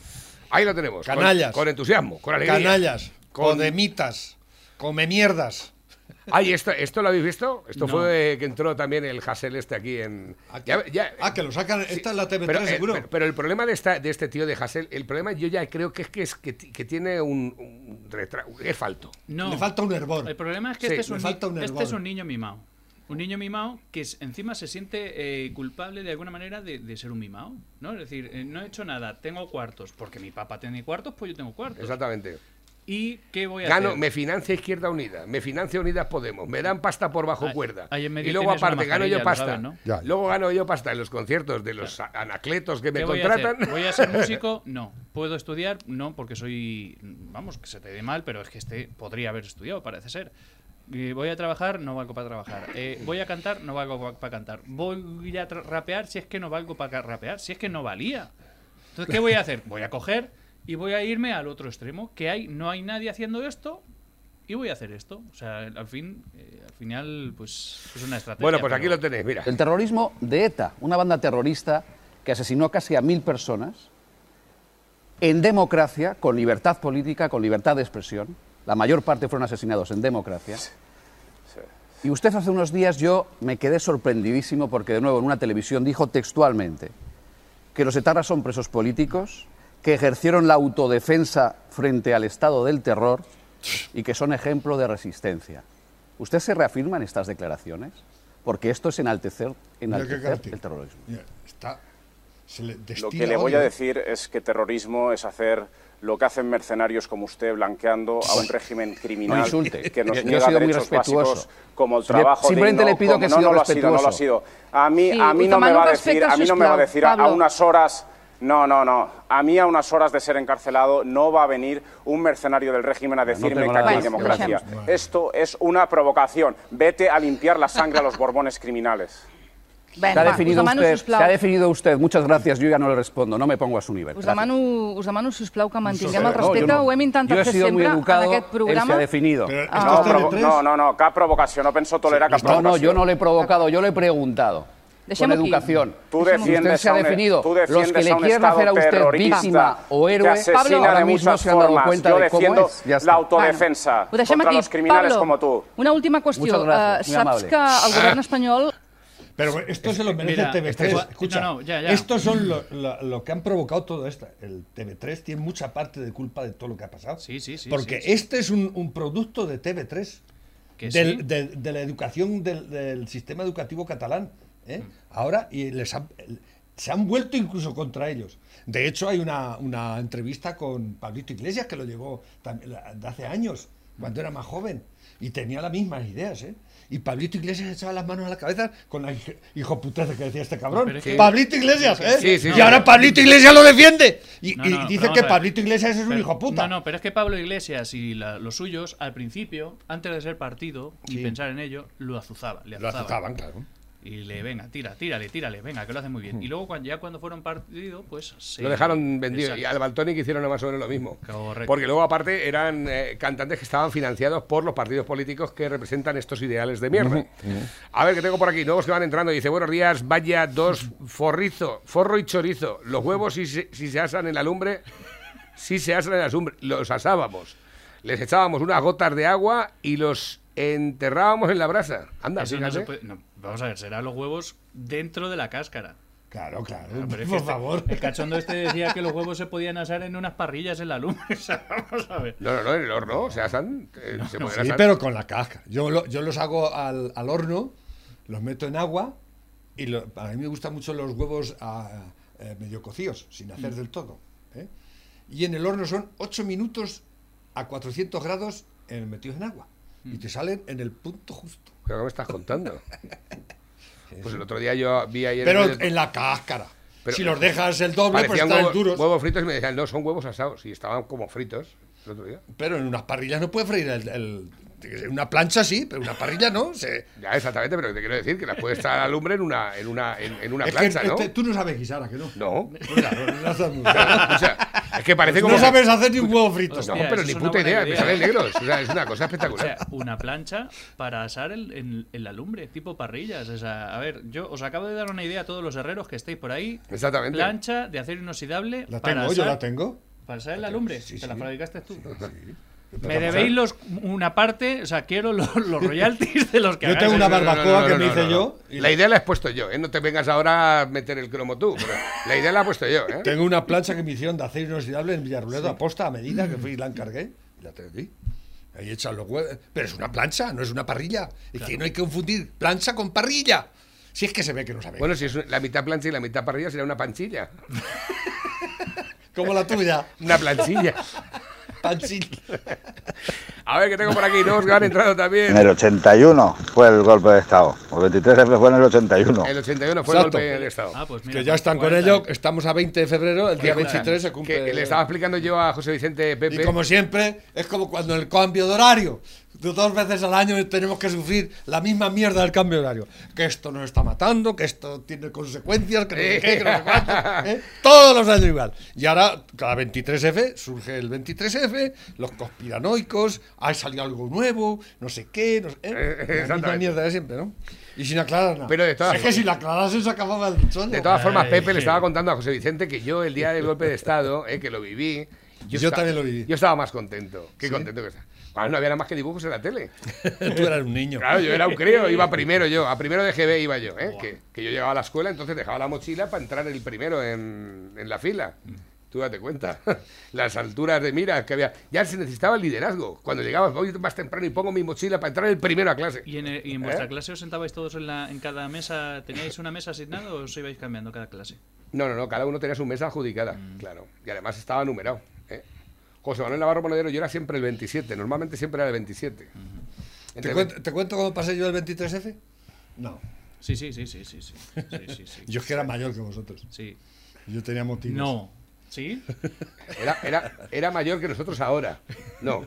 Ahí lo tenemos. con- Canallas. Con, entusiasmo, con alegría. Canallas, Con- codemitas, come mierdas. Ay, ¿esto, ¿esto lo habéis visto? Esto No. fue que entró también el Hassel este aquí en... Aquí. Ya- ya- ah, que lo sacan. Esta es la TV3, pero, eh, seguro. pero- pero el problema de, esta, de este tío de Hassel, el problema yo ya creo que es que, es que, ti- que tiene un, un retra- es falto. No. Le falta un hervor. El problema es que Sí, este, es un, ni- falta un este es un niño mimado. Un niño mimado que es- encima se siente eh, culpable de alguna manera de, de ser un mimado. ¿no? Es decir, eh, no he hecho nada, tengo cuartos. Porque mi papá tiene cuartos, pues yo tengo cuartos. Exactamente. ¿Y qué voy a Gano, hacer? me financia Izquierda Unida, me financia Unidas Podemos, me dan pasta por bajo Ahí- cuerda. ahí y luego aparte gano yo pasta. sabes, ¿no? Ya. Luego gano yo pasta en los conciertos de los anacletos que me ¿Qué voy a contratan. hacer? ¿Voy a ser músico? No. ¿Puedo estudiar? No, porque soy. Vamos, que se te dé mal, pero es que este podría haber estudiado, parece ser. Eh, Voy a trabajar, no valgo para trabajar. Eh, voy a cantar, no valgo para cantar. Voy a rapear, si es que no valgo para rapear, si es que no valía. Entonces, ¿qué voy a hacer? Voy a coger y voy a irme al otro extremo, que hay, no hay nadie haciendo esto y voy a hacer esto. O sea, al fin, eh, al final, pues es una estrategia. Bueno, pues aquí pero- lo tenéis, mira. El terrorismo de ETA, una banda terrorista que asesinó casi a mil personas en democracia, con libertad política, con libertad de expresión. La mayor parte fueron asesinados en democracia. Y usted hace unos días yo me quedé sorprendidísimo porque de nuevo en una televisión dijo textualmente que los etarras son presos políticos, que ejercieron la autodefensa frente al estado del terror y que son ejemplo de resistencia. ¿Usted se reafirma en estas declaraciones? Porque esto es enaltecer, enaltecer el terrorismo. Mira, está, se le Lo que le voy a decir es que terrorismo es hacer lo que hacen mercenarios como usted, blanqueando a un régimen criminal No insulte. que nos niega derechos respetuoso. básicos como el trabajo simplemente digno, le pido que no, no lo ha sido, no lo ha sido. A mí, Sí, a mí no me va a decir, a mí no me va a decir a, unas horas. No, no, no. A mí a unas horas de ser encarcelado no va a venir un mercenario del régimen a decirme tengo que aquí hay democracia. Esto es una provocación. Vete a limpiar la sangre a los borbones criminales. Ben, Se ha, va, definido us demano, usted, se ha definido usted. Muchas gracias. Yo ya no le respondo. No me pongo a su nivel. us Gracias. demano, us demano, sisplau, que mantinguem el No, respecte. no. Ho hem intentat fer sempre educado, en aquest Él se programa. ha definido. Pero Ah. No, es provo- TV3. no, no, no, cap provocació. No penso tolerar cap No, no, provocació. yo no le he provocado, yo le he preguntado. Con educación. Tú Usted defiendes se ha definido. tú Los que le Estado hacer a usted víctima o héroe, Pablo, ahora mismo se han dado cuenta Yo de cómo defiendo es. Ya está. la autodefensa Ho deixem contra aquí. los criminales Pablo, como tú. una última qüestió. Eh, muy saps amable. que el govern espanyol Pero esto se lo merece Mira, el TV3. este- Escucha, no, no, ya, ya. estos son lo, lo- lo que han provocado todo esto. El TV3 tiene mucha parte de culpa de todo lo que ha pasado. Sí, sí, sí, Porque sí, sí. este es un, un producto de TV3. Que del- sí. de, de la educación del, del sistema educativo catalán. ¿Eh? Mm. Ahora, y les han- se han vuelto incluso contra ellos. De hecho, hay una, una entrevista con Pablito Iglesias que lo llevó de hace años. cuando era más joven. Y tenía las mismas ideas, ¿eh? Y Pablito Iglesias echaba las manos a la cabeza con la hij- hijo puteza que decía este cabrón. Es que- Pablito Iglesias, ¿eh? Sí, sí, y ahora Pablito Iglesias lo defiende. Y, No, y dice que. Pablito Iglesias es un Pero- hijo puta. No, no, pero es que Pablo Iglesias y la- los suyos, al principio, antes de ser partido y Sí. pensar en ello, lo azuzaban. Le Lo azuzaban. azuzaban, claro. Y le, venga, tira, tírale, tírale, venga, que lo hace muy bien. Y luego, cuando, ya cuando fueron partido, pues se. Lo dejaron vendido. Exacto. Y al Baltonic hicieron más o menos lo mismo. Correcto. Porque luego, aparte, eran eh, cantantes que estaban financiados por los partidos políticos que representan estos ideales de mierda. A ver, que tengo por aquí. Nuevos que van entrando. Dice, buenos días, vaya dos forrizo, forro y chorizo. Los huevos, si se, si se asan en la lumbre, si se asan en la lumbre, los asábamos. Les echábamos unas gotas de agua y los enterrábamos en la brasa. Anda, Eso no fíjate. se puede- no, vamos a ver, serán los huevos dentro de la cáscara. Claro, claro. No, pero es que por este- favor. El cachondo este decía que los huevos se podían asar en unas parrillas en la lumbre. O sea, vamos a ver. No, no, no, en el horno se asan. eh, se pueden Sí, asar. pero con la cáscara. Yo, lo- yo los hago al, al horno, los meto en agua y lo- a mí me gustan mucho los huevos ah, eh, medio cocidos, sin Mm. hacer del todo. ¿eh? Y en el horno son 8 minutos a 400 grados metidos en agua. Mm. Y te salen en el punto justo. ¿Pero qué me estás contando? Pues el otro día yo vi ayer... Pero el- en la cáscara. Pero- si los dejas el doble, pues están huevo- duros. huevos fritos y me decían, no, son huevos asados. Y estaban como fritos el otro día. Pero en unas parrillas no puedes freír el, una plancha sí, pero una parrilla no. Se, Ya, exactamente, pero te quiero decir que las puedes estar a la lumbre en una, en una, en, en una es que plancha, ¿no? este- tú no sabes guisar, ¿a que no? No. No sabes. O sea, es que parece No como... que- sabes hacer ni un huevo frito. No, pero ni puta idea, me salen negros. O sea, es una cosa O espectacular. sea, una plancha para asar el- en, en la lumbre, tipo parrillas. O sea, a ver, yo os acabo de dar una idea a todos los herreros que estéis por ahí. Exactamente. Plancha de acero inoxidable. La para tengo, yo la tengo. Para asar en la lumbre. Sí, Te la sí. fabricaste tú. Pero Me debéis los, una parte, o sea, quiero los, los royalties de los que Yo hagáis tengo una barbacoa que me hice yo. y La idea la he puesto yo, ¿eh? No te vengas ahora a meter el cromo tú. Pero la idea la he puesto yo, ¿eh? Tengo una plancha que me hicieron de acero inoxidable en Villarruledo a posta a medida que fui y la encargué. y La tengo aquí. Ahí echan los huevos. Pero es una plancha, no es una parrilla. Es que no hay que confundir plancha con parrilla. Si es que se ve que no sabe. Bueno, si es la mitad plancha y la mitad parrilla, sería una panchilla. Como la tuya. Una planchilla. Panchilla. A ver, que tengo por aquí nuevos que han entrado también. En el 81 fue el golpe de Estado. El 23F fue en el 81. El 81 fue Exacto. el golpe del Estado. Ah, pues mira, Que ya están con 40. ello. Estamos a 20 de febrero. El día Que- 23 se cumple. Que le estaba explicando yo a José Vicente Pepe. Y como siempre, es como cuando el cambio de horario. Dos veces al año tenemos que sufrir la misma mierda del cambio de horario. Que esto nos está matando, que esto tiene consecuencias, que no sé qué, que no sé cuánto, ¿eh? Todos los años igual. Y ahora, cada 23F, surge el 23F, los conspiranoicos, ha salido algo nuevo, no sé qué, no sé, ¿eh? La misma mierda de siempre, ¿no? Y sin aclarar nada. Pero de todas es que formas- si la aclarasen se acababa el chollo. De todas formas, Ay, Pepe le estaba contando a José Vicente que yo el día del golpe de Estado, eh, que lo viví. Yo esta- también lo viví. Yo estaba más contento. Qué ¿Sí? contento que estaba. Cuando no había nada más que dibujos en la tele. Tú eras un niño. Claro, yo era un crío, iba primero yo, a primero de GB iba yo, ¿eh? que, que yo llegaba a la escuela, entonces dejaba la mochila para entrar el primero en, en la fila. Tú date cuenta. Las alturas de mira que había. Ya se necesitaba el liderazgo. Cuando llegabas, voy más temprano y pongo mi mochila para entrar el primero a clase. ¿Y en, el- y en vuestra ¿Eh? clase os sentabais todos en, la, en cada mesa? ¿Teníais una mesa asignada o os ibais cambiando cada clase? No, no, no, cada uno tenía su mesa adjudicada, Mm. claro. Y además estaba numerado. José Manuel Navarro Monedero, yo era siempre el 27, normalmente siempre era el 27. ¿Te, cuento, ¿Te cuento cómo pasé yo el 23F? No. Sí, sí, sí, sí, sí. sí, sí, sí, sí. Yo es que era mayor que vosotros. Sí. Yo tenía motivos. No. ¿Sí? Era, era, era mayor que nosotros ahora. No.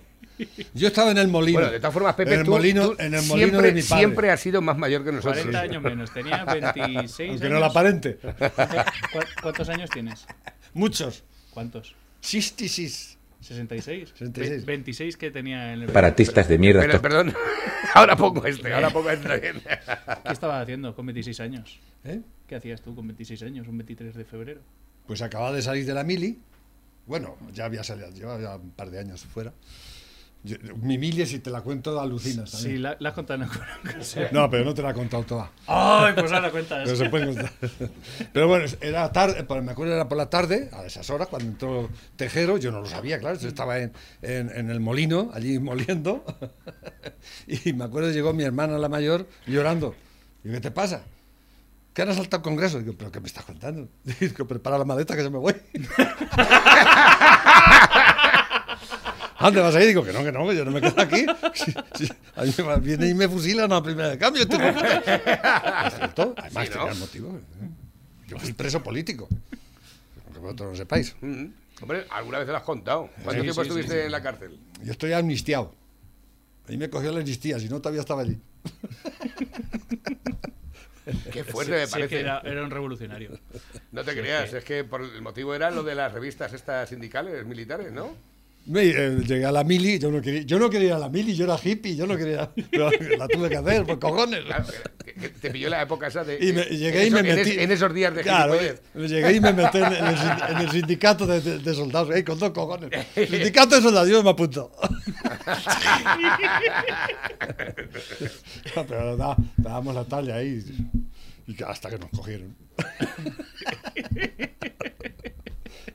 Yo estaba en el molino. Bueno, de todas formas, Pepe, en el tú- molino, tú en el molino siempre, de mi padre. siempre has sido más mayor que nosotros. 40 años menos. Tenía 26 Aunque años. no la aparente. ¿Cu- ¿Cuántos años tienes? Muchos. ¿Cuántos? 66. ¿66? 66. Ve- 26 que tenía en el... Separatistas de mierda. Pero, perdón, ahora pongo este, ahora pongo este bien. ¿Qué estabas haciendo con 26 años? ¿Eh? ¿Qué hacías tú con 26 años, un 23 de febrero? Pues acababa de salir de la mili. Bueno, ya había salido, llevaba ya un par de años fuera. Yo- mi mili, si te la cuento, alucinas. Sí, también. la, la has contado ocasión. No, pero no te la he contado toda. Ay, pues ahora cuentas. Pero se puede contar. Pero bueno, era tarde, me acuerdo era por la tarde, a esas horas, cuando entró Tejero, yo no lo sabía, claro, yo estaba en, en- en el molino, allí moliendo, y me acuerdo llegó mi hermana la mayor llorando. Digo, ¿qué te pasa? ¿Qué han asaltado el Congreso? Digo, ¿pero qué me estás contando? Digo, prepara la maleta que yo me voy. ¿A dónde vas a ir? Digo que no, que no, que yo no me quedo aquí. Sí, sí. A mí me viene y me fusilan a la primera de cambio. Estoy con- Es cierto. Además, Sí, ¿no? tenía el motivo. Yo fui preso político. Aunque vosotros no sepáis. Mm. Hombre, alguna vez te lo has contado. ¿Cuánto Sí, tiempo sí, estuviste sí, sí. en la cárcel? Yo estoy amnistiado. Ahí me cogió la amnistía, si no todavía estaba allí. Qué fuerte me Sí, parece. que era, era un revolucionario. No te Sí, creas, que- es que por el motivo era lo de las revistas estas sindicales, militares, ¿no? Me, eh, llegué a la mili, yo no, quería, yo no quería ir a la mili, yo era hippie, yo no quería, pero la tuve que hacer, por cojones. Claro, que- que te pilló la época esa de... Y, me, y llegué en y me en metí. es- En, esos días de Claro, llegué y me metí en el, en el sindicato de, de- de soldados, eh, con dos cojones. Sindicato de soldados, yo me apunto. No, pero da- dábamos la talla ahí. Y hasta que nos cogieron.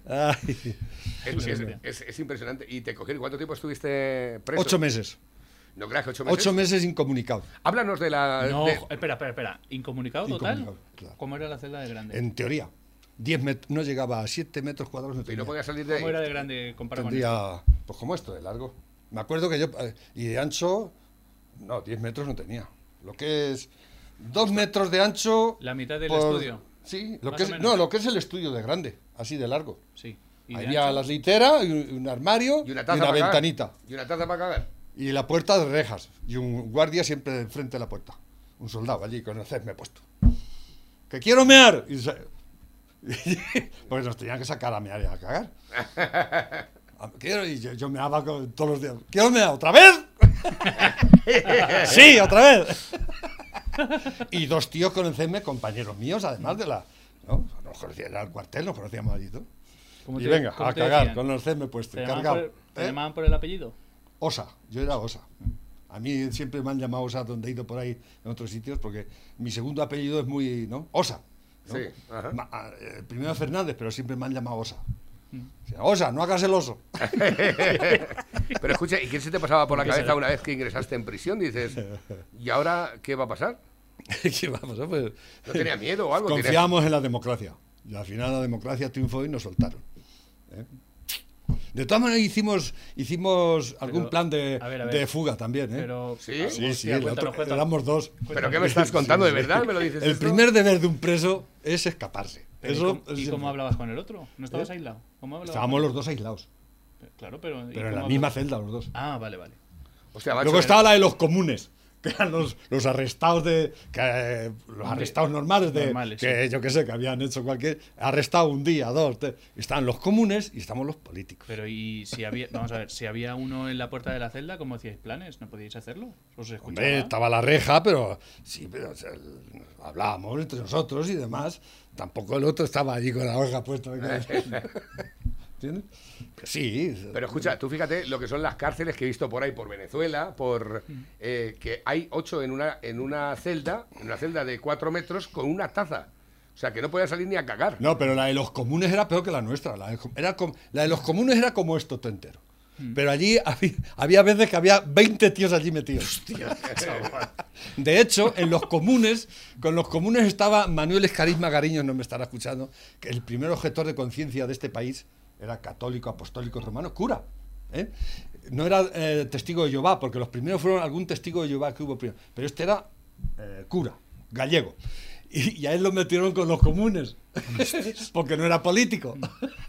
Ay. Es, es- es- es impresionante. ¿Y te cogieron? ¿Cuánto tiempo estuviste preso? Ocho meses. No creas que ocho meses. Ocho meses incomunicados. Háblanos de la... No, de- espera, espera, espera. ¿Incomunicado total? Incomunicado, claro. ¿Cómo era la celda de grande? En teoría. 10 met- no llegaba a 7 metros cuadrados. No Y no podía salir de ahí. ¿Cómo era de grande comparado con Tendría, pues como esto, de largo. Me acuerdo que yo, eh, y de ancho, no, 10 metros no tenía. Lo que es 2 metros de ancho. ¿La mitad del por- estudio? Sí, lo que es, no, lo que es el estudio de grande, así de largo. Sí. ¿Y Había las literas, y un, armario Y y una una, taza para cagar. ventanita. Y una taza para cagar. Y la puerta de rejas. Y un guardia siempre enfrente de la puerta. Un soldado allí con el cesme puesto. ¡Que quiero mear! Y se- Porque nos tenían que sacar a mear y a cagar. Ah, Quiero, y yo, yo meaba con- todos los días. ¿Quiero mear otra vez? sí, otra vez. y dos tíos con el CM, compañeros míos, además de la. ¿no? Nos conocían, era el cuartel, nos conocíamos allí. ¿no? ¿Cómo Y te- venga, cómo a cagar decían? con el CM puesto, ¿Te llamaban, por, te ¿eh? llamaban por el apellido? Osa, yo era Osa. A mí siempre me han llamado Osa donde he ido por ahí en otros sitios porque mi segundo apellido es muy, ¿no? Osa. ¿no? Sí, ajá. Ma- ah, eh, primero Fernández, pero siempre me han llamado Osa. Mm. O sea, Osa, no hagas el oso. Pero escucha, ¿y qué se te pasaba por la ¿Qué cabeza una vez que ingresaste en prisión? Dices, ¿y ahora qué va a pasar? ¿Qué va a pasar? Pues, ¿No tenía miedo o algo? ¿Tenías- Confiamos en la democracia. Y al final la democracia triunfó y nos soltaron. ¿eh? De todas maneras hicimos, hicimos algún Pero, plan de, a ver, a ver. de fuga también. ¿eh? Pero- ¿Sí? Sí, sí, el otro- éramos dos. ¿Pero qué me estás contando? ¿De verdad me lo dices El esto? primer deber de un preso es escaparse. Pero ¿y cómo- es ¿Y siempre. cómo hablabas con el otro? ¿No estabas ¿Eh? aislado? ¿Cómo hablabas Estábamos con los dos aislados, Claro, pero. ¿y pero en la misma celda los dos. Ah, vale, vale. Hostia, Luego estaba la de los comunes, que eran los, los arrestados de. que, eh, los arrestados normales de. Normales, que yo qué sé, que habían hecho cualquier. Arrestado un día, dos. tres. Están los comunes y estamos los políticos. Pero y si había, vamos a ver, si había uno en la puerta de la celda, ¿cómo hacíais planes? ¿No podíais hacerlo? ¿Os escuchaba? Hombre, estaba la reja, pero sí, pero o sea, el- hablábamos entre nosotros y demás. Tampoco el otro estaba allí con la hoja puesta. ¿Entiendes? Sí. Pero escucha, tú fíjate lo que son las cárceles que he visto por ahí, por Venezuela, por eh, que hay ocho en una, en una celda, en una celda de cuatro metros con una taza. O sea, que no podía salir ni a cagar. No, pero la de los comunes era peor que la nuestra. La de, era com- la de los comunes era como esto todo entero. Pero allí había, había veces que había 20 tíos allí metidos. De hecho, en los comunes, con los comunes estaba Manuel Escarisma Gariño, no me estará escuchando, que el primer objetor de conciencia de este país era católico, apostólico, romano, cura. ¿eh? No era eh, testigo de Jehová, porque los primeros fueron algún testigo de Jehová que hubo primero, pero este era eh, cura, gallego. Y, y a él lo metieron con los comunes, porque no era político.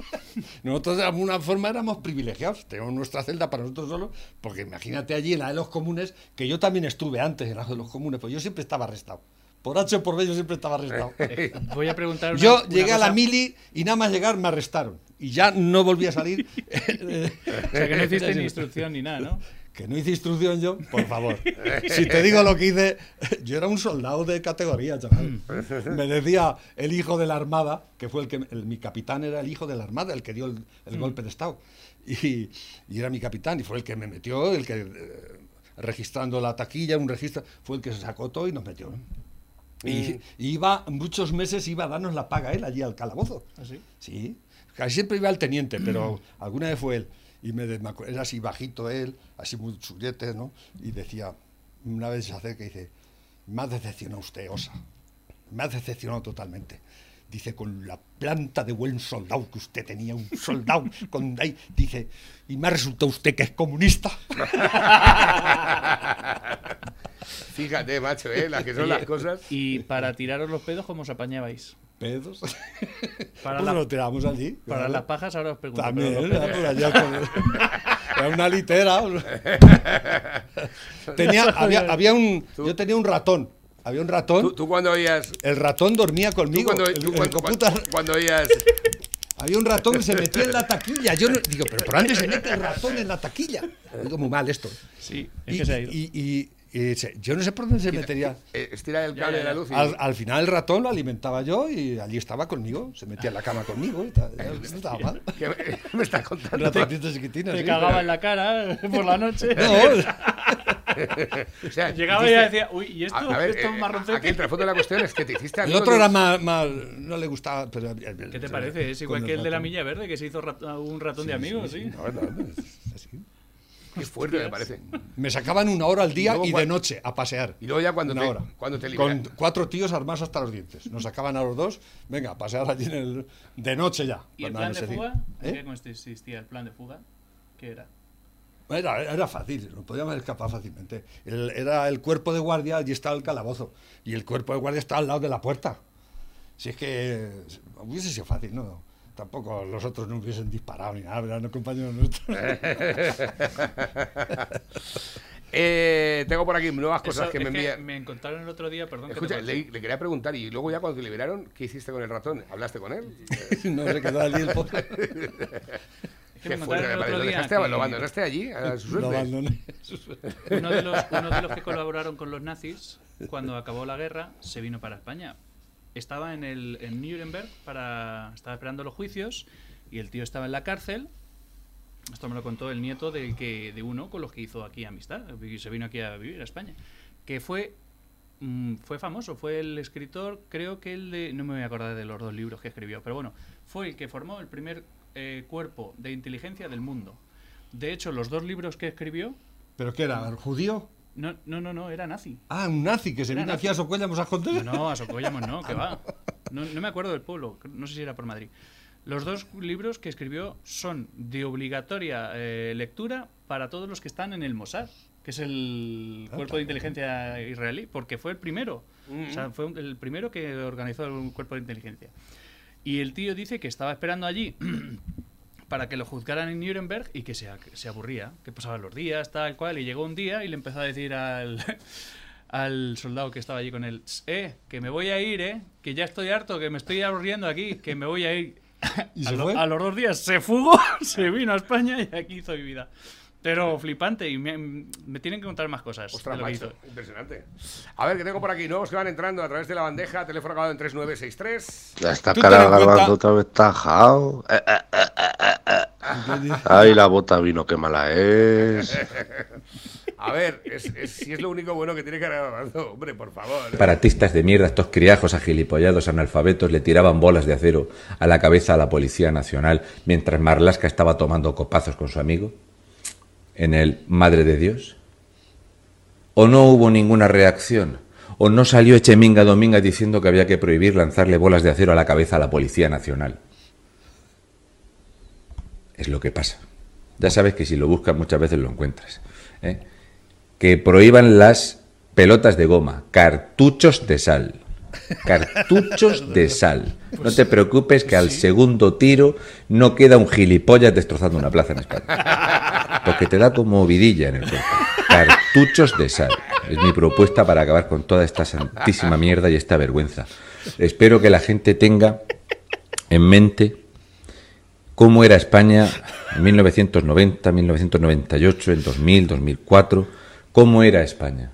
Nosotros de alguna forma éramos privilegiados, teníamos nuestra celda para nosotros solos, porque imagínate allí en la de los comunes, que yo también estuve antes en la de los comunes, pues yo siempre estaba arrestado. Por H o por B yo siempre estaba arrestado. Voy a preguntar. una- Yo una llegué a la cosa. mili y nada más llegar me arrestaron. Y ya no volví a salir. O sea, que no hiciste ni instrucción ni nada, ¿no? Que no hice instrucción yo, por favor. Si te digo lo que hice, yo era un soldado de categoría, chaval. Me decía el hijo de la Armada, que fue el que, el- mi capitán era el hijo de la Armada, el que dio el, el Mm. golpe de Estado. Y, y era mi capitán, y fue el que me metió, el que, eh, registrando la taquilla, un registro, fue el que se sacó todo y nos metió. Y, y iba, muchos meses iba a darnos la paga él allí al calabozo. ¿Ah, sí? Casi siempre iba el teniente, pero alguna vez fue él. Y me, me acuerdo, era así bajito él, así muy chulete, ¿no? Y decía, una vez se acerca y dice, me ha decepcionado usted, Osa. Me ha decepcionado totalmente. dice, con la planta de buen soldado que usted tenía, un soldado, con ahí, dice, y me ha resultado usted que es comunista. Fíjate, macho, ¿eh? las que son Y- las cosas. Y para tiraros los pedos, ¿cómo os apañabais? ¿Pedos? Para, Pues la- lo tiramos allí. para las pajas ahora os pregunto. También, por allá con- Era una litera. tenía, había, había un, yo tenía un ratón. Había un ratón. ¿Tú, tú cuando oías. El ratón dormía conmigo. Tú cuando, el- tú el cuando- computa- cuando oías. Había un ratón que se metía en la taquilla. Yo no- digo, pero ¿por dónde se mete el ratón en la taquilla? Digo, muy mal esto. Sí, es Y, que se ha ido. y- y- y se- yo no sé por dónde se metería. eh, estira el cable de la luz y. Al, al final el ratón lo alimentaba yo y allí estaba conmigo. Se metía en la cama conmigo. Y tal. No estaba mal. ¿Qué me, me estás contando? Ratoncito chiquitino, Te sí, cagaba pero- en la cara por la noche. No. O sea, Llegaba hiciste- y decía, uy, ¿y esto? A, a ver, ¿Esto eh, marroncete? aquí el trasfondo de la cuestión es que te hiciste El otro de- era más, más- no le gustaba, pero ¿Qué te parece? Es igual que el de la Milla Verde, que se hizo rat- un ratón de amigos, ¿sí? Qué fuerte me parece. Me sacaban una hora al día Y luego y, cuan- de noche a pasear. Y luego ya cuando Una te, hora. cuando te Con cuatro tíos armados hasta los dientes. Nos sacaban a los dos, venga, a pasear allí en el, de noche ya. ¿Y el plan de fuga? ¿De ¿Eh? qué consistía el plan de fuga? ¿Qué era? Era, era fácil, lo podíamos escapar fácilmente. El- era el cuerpo de guardia, allí estaba el calabozo. Y el cuerpo de guardia estaba al lado de la puerta. Si es que hubiese sido fácil, ¿no? Tampoco los otros no hubiesen disparado ni nada, eran los compañeros nuestros. Eh, tengo por aquí nuevas cosas Eso que me envían. me contaron el otro día, perdón. que te Escucha, le, le quería preguntar y luego ya cuando te liberaron, ¿qué hiciste con el ratón? ¿Hablaste con él? no, se quedó allí el pobre. que me el otro ¿Lo, dejaste, que- ¿Lo abandonaste allí a su Lo abandoné. Uno de, los, uno de los que colaboraron con los nazis, cuando acabó la guerra, se vino para España. Estaba en, el, en Nuremberg, para, estaba esperando los juicios, y el tío estaba en la cárcel. Esto me lo contó el nieto del que, de uno con los que hizo aquí amistad, se vino aquí a vivir a España. Que fue, mm, fue famoso, fue el escritor, creo que el de. No me voy a acordar de los dos libros que escribió, pero bueno, fue el que formó el primer eh, cuerpo de inteligencia del mundo. De hecho, los dos libros que escribió ¿Pero qué era? ¿Judío? No, no, no, no, era nazi. Ah, un nazi que se vino aquí a Socuellamos a contar. No, a Socollamos no, que va. No, no me acuerdo del pueblo, no sé si era por Madrid. Los dos libros que escribió son de obligatoria eh, lectura para todos los que están en el Mossad, que es el Ah, cuerpo de inteligencia israelí, porque fue el primero. O sea, fue el primero que organizó el cuerpo de inteligencia. Y el tío dice que estaba esperando allí para que lo juzgaran en Nuremberg y que se, se aburría, que pasaban los días, tal cual, y llegó un día y le empezó a decir al, al soldado que estaba allí con él, eh, que me voy a ir, eh, que ya estoy harto, que me estoy aburriendo aquí, que me voy a ir. ¿Y a, se lo- fue? a los dos días se fugó, se vino a España y aquí hizo mi vida. Pero flipante, y me, me tienen que contar más cosas. Ostras, macho, impresionante. A ver, que tengo por aquí nuevos que van entrando a través de la bandeja, teléfono acabado en 3963. Ya está cara garbanzo cuenta- otra vez tajado. Eh, eh, eh, eh, eh, eh. Ay, la bota vino, qué mala es. A ver, es, es- si es lo único bueno que tiene que Garbanzo, hombre, por favor. ¿eh? Separatistas de mierda, estos criajos agilipollados analfabetos le tiraban bolas de acero a la cabeza a la Policía Nacional mientras Marlasca estaba tomando copazos con su amigo en el Madre de Dios. ¿O no hubo ninguna reacción? ¿O no salió Echeminga Dominga diciendo que había que prohibir lanzarle bolas de acero a la cabeza a la Policía Nacional? Es lo que pasa. Ya sabes que si lo buscas muchas veces lo encuentras. ¿eh? Que prohíban las pelotas de goma, cartuchos de sal. Cartuchos de sal. No te preocupes que al segundo tiro no queda un gilipollas destrozando una plaza en España. Porque te da como vidilla en el cuerpo. Cartuchos de sal. Es mi propuesta para acabar con toda esta santísima mierda y esta vergüenza. Espero que la gente tenga en mente cómo era España en 1990, 1998, en 2000, 2004, cómo era España.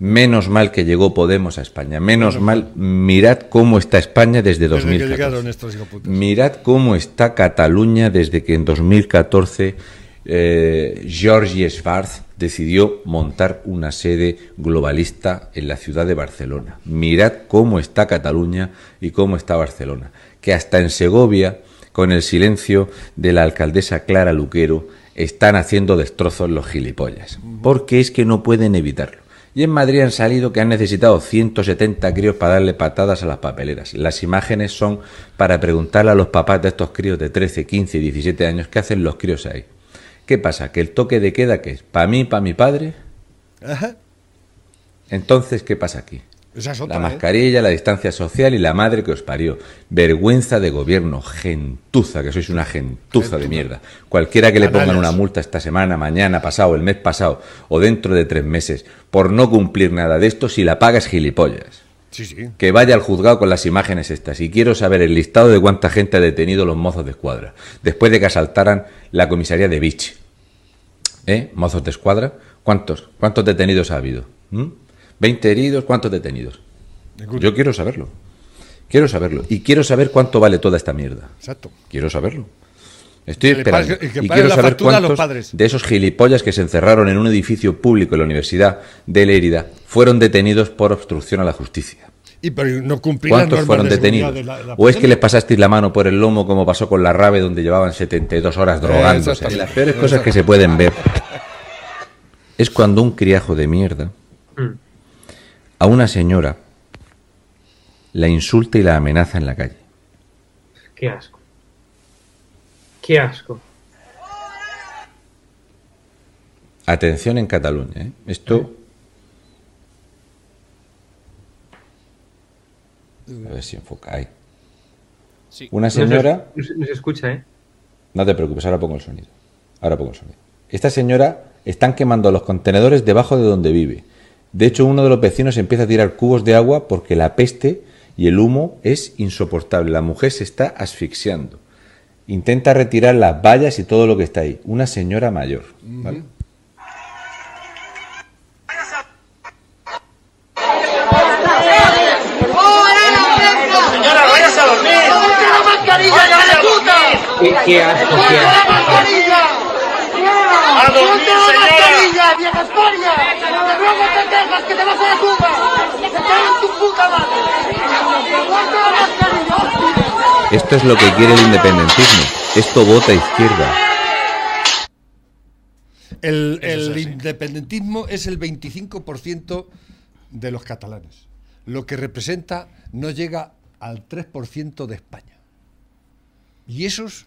Menos mal que llegó Podemos a España. Menos mal, mirad cómo está España desde Desde que 2014. llegaron estos hijoputas. Mirad cómo está Cataluña desde que en 2014 eh, Georgi Schwarz decidió montar una sede globalista en la ciudad de Barcelona. Mirad cómo está Cataluña y cómo está Barcelona. Que hasta en Segovia, con el silencio de la alcaldesa Clara Luquero, están haciendo destrozos los gilipollas. Porque es que no pueden evitarlo. Y en Madrid han salido que han necesitado 170 críos para darle patadas a las papeleras. Las imágenes son para preguntarle a los papás de estos críos de 13, 15 y 17 años qué hacen los críos ahí. ¿Qué pasa? ¿Que el toque de queda qué es? ¿Para mí, para mi padre? Ajá. Entonces, ¿qué pasa aquí? Esa es otra, La ¿eh? mascarilla, la distancia social y la madre que os parió. Vergüenza de gobierno, gentuza, que sois una gentuza de mierda. Cualquiera que le pongan una multa esta semana, mañana, pasado, el mes pasado o dentro de tres meses por no cumplir nada de esto, si la paga es gilipollas. Sí, sí. Que vaya al juzgado con las imágenes estas. Y quiero saber el listado de cuánta gente ha detenido los mozos de escuadra después de que asaltaran la comisaría de Beach. ¿Eh? ¿Mozos de escuadra? ¿Cuántos? ¿Cuántos detenidos ha habido? ¿Mm? ¿20 heridos? ¿Cuántos detenidos? Yo quiero saberlo. Quiero saberlo. Y quiero saber cuánto vale toda esta mierda. Exacto. Quiero saberlo. Estoy Que esperando. pague- que y quiero saber factura a los cuántos padres. de esos gilipollas que se encerraron en un edificio público en la Universidad de Lérida fueron detenidos por obstrucción a la justicia. Y pero no cumplir las ¿Cuántos fueron detenidos? de la- la ¿O es que les pasasteis la mano por el lomo como pasó con la rave donde llevaban 72 horas drogándose? exactamente. Las peores cosas que se pueden ver es cuando un criajo de mierda a una señora la insulta y la amenaza en la calle. Qué asco. Qué asco. Atención en Cataluña, ¿eh? Esto... A ver si enfoca ahí. Una señora... No se, no se escucha, ¿eh? No te preocupes, ahora pongo el sonido. Ahora pongo el sonido. Esta señora están quemando los contenedores debajo de donde vive. De hecho, uno de los vecinos empieza a tirar cubos de agua porque la peste y el humo es insoportable. La mujer se está asfixiando. Intenta retirar las vallas y todo lo que está ahí. Una señora mayor. ¿vale? Qué, qué asco, qué la asco. mascarilla! ¡A dormir, señora! la mascarilla, vieja! ¡Que luego te quejas que te vas a la tumba! ¡Que te caen tu puta madre! ¡Ponte la mascarilla, hostia! Esto es lo que quiere el independentismo. Esto vota izquierda. El, el independentismo es el 25% de los catalanes. Lo que representa no llega al 3% de España. Y esos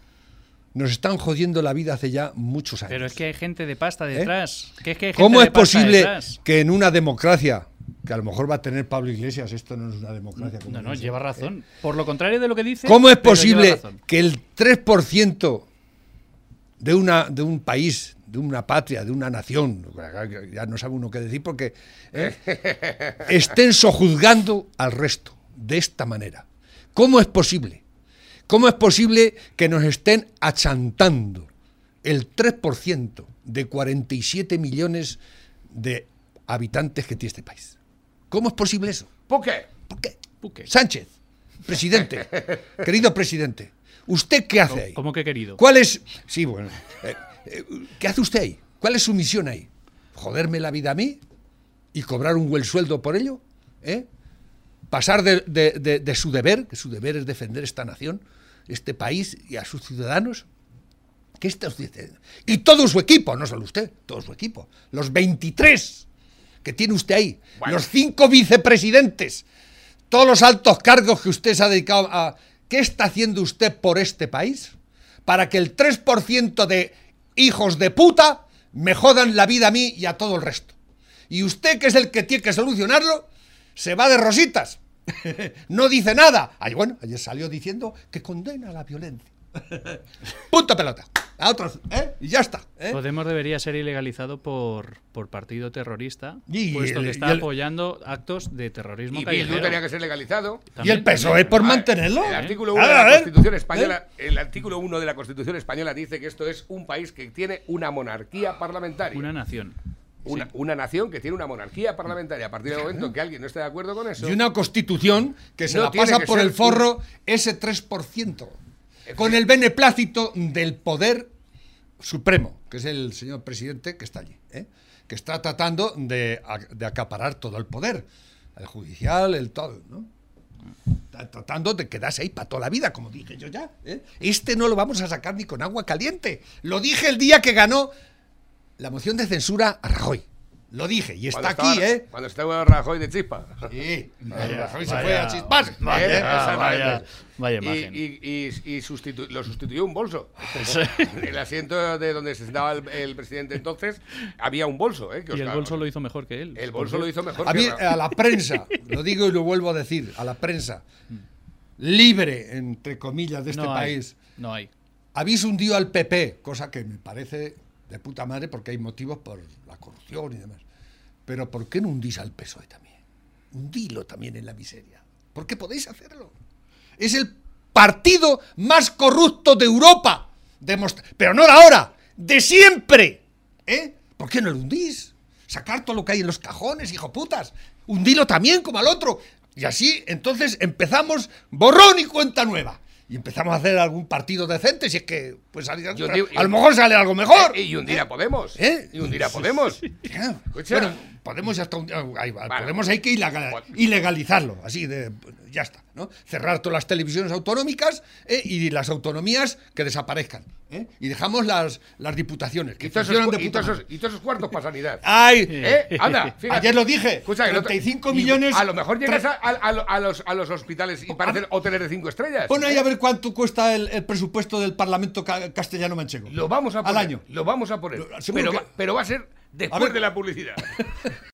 nos están jodiendo la vida hace ya muchos años. Pero es que hay gente de pasta detrás. Que es que hay gente ¿Eh? ¿Cómo de es pasta posible detrás. que en una democracia, que a lo mejor va a tener Pablo Iglesias, esto no es una democracia? como No, no, lleva ¿eh? razón. Por lo contrario de lo que dice. ¿Cómo es posible que el 3% de, una, de un país, de una patria, de una nación, ya no sabe uno qué decir porque ¿eh? estén sojuzgando al resto de esta manera? ¿Cómo es posible? ¿Cómo es posible que nos estén achantando el 3% de 47 millones de habitantes que tiene este país? ¿Cómo es posible eso? ¿Por qué? ¿Por qué? Sánchez, presidente, querido presidente, ¿usted qué hace ahí? ¿Cómo que querido? ¿Cuál es? Sí, bueno. eh, eh, ¿Qué hace usted ahí? ¿Cuál es su misión ahí? ¿Joderme la vida a mí? ¿Y cobrar un buen sueldo por ello? ¿Eh? ¿Pasar de, de- de- de su deber, que su deber es defender esta nación, este país y a sus ciudadanos? ¿Qué está usted haciendo? Y todo su equipo, no solo usted, todo su equipo. Los 23 que tiene usted ahí, los cinco vicepresidentes, todos los altos cargos que usted se ha dedicado a... ¿Qué está haciendo usted por este país? Para que el 3% de hijos de puta me jodan la vida a mí y a todo el resto. Y usted, que es el que tiene que solucionarlo, se va de rositas. no dice nada. Ay, bueno, ayer salió diciendo que condena la violencia. Punto pelota. A otros, ¿eh? Y ya está. ¿eh? Podemos debería ser ilegalizado por, por partido terrorista, Y puesto el- que y está el- apoyando actos de terrorismo Y. Bildu tenía que ser legalizado. ¿Y el PSOE por mantenerlo? El artículo A 1 de la. Constitución española, ¿Eh? el artículo 1 de la Constitución española dice que esto es un país que tiene una monarquía parlamentaria. Una nación. Una, una nación que tiene una monarquía parlamentaria. A partir del momento en que alguien no esté de acuerdo con eso. Y una constitución que se No la pasa por el forro ese 3%, con el beneplácito del poder supremo, que es el señor presidente que está allí, ¿eh? que está tratando de, de acaparar todo el poder, el judicial, el todo, ¿no? Está tratando de quedarse ahí para toda la vida, como dije yo ya. ¿eh? Este no lo vamos a sacar ni con agua caliente. Lo dije el día que ganó la moción de censura a Rajoy. Lo dije, y está aquí, estaba- ¿eh? Cuando estaba Rajoy de chispa. Sí, Vaya, Rajoy se vaya, fue a chispas. vaya, ¿eh? vaya, Exactamente. vaya Y- imagen. Y, y- y sustitu- lo sustituyó un bolso. El asiento de donde se sentaba el, el presidente entonces había un bolso. ¿eh? que Y el bolso lo hizo mejor que él. El bolso lo hizo mejor A, que mí, Ra- a la prensa, lo digo y lo vuelvo a decir, a la prensa libre, entre comillas, de este No hay, país, No hay. habéis hundido al PP, cosa que me parece de puta madre porque hay motivos por la corrupción y demás. Pero ¿por qué no hundís al PSOE también? Hundilo también en la miseria. Porque podéis hacerlo. Es el partido más corrupto de Europa. Pero no de ahora, de siempre. ¿Eh? ¿Por qué no lo hundís? Sacar todo lo que hay en los cajones, hijo putas. Hundilo también como al otro. Y así, entonces empezamos borrón y cuenta nueva. Y empezamos a hacer algún partido decente, si es que pues Yo a lo mejor sale algo mejor. Eh, y hundir a Podemos. ¿Eh? Y hundir a Podemos. Bueno, Podemos hasta un- ahí va, Vale. Podemos hay que ilegal- ilegalizarlo, así de ya está, ¿no? Cerrar todas las televisiones autonómicas eh, y las autonomías que desaparezcan, ¿eh? Y dejamos las, las diputaciones que Y todos, esos, de y todos esos- madre. y todos esos cuartos para sanidad. ¡Ay! ¿Eh? Anda, fíjate. Ayer lo dije, Escucha, que no te- 35 y millones- A lo mejor llegas a, a- a- a los, a los hospitales y parecen hoteles de cinco estrellas. Pon ahí a ver cuánto cuesta el, el presupuesto del Parlamento ca- castellano manchego. Lo vamos a poner. Al año. Lo vamos a poner. Lo- Pero, que- va, pero va a ser después de la publicidad.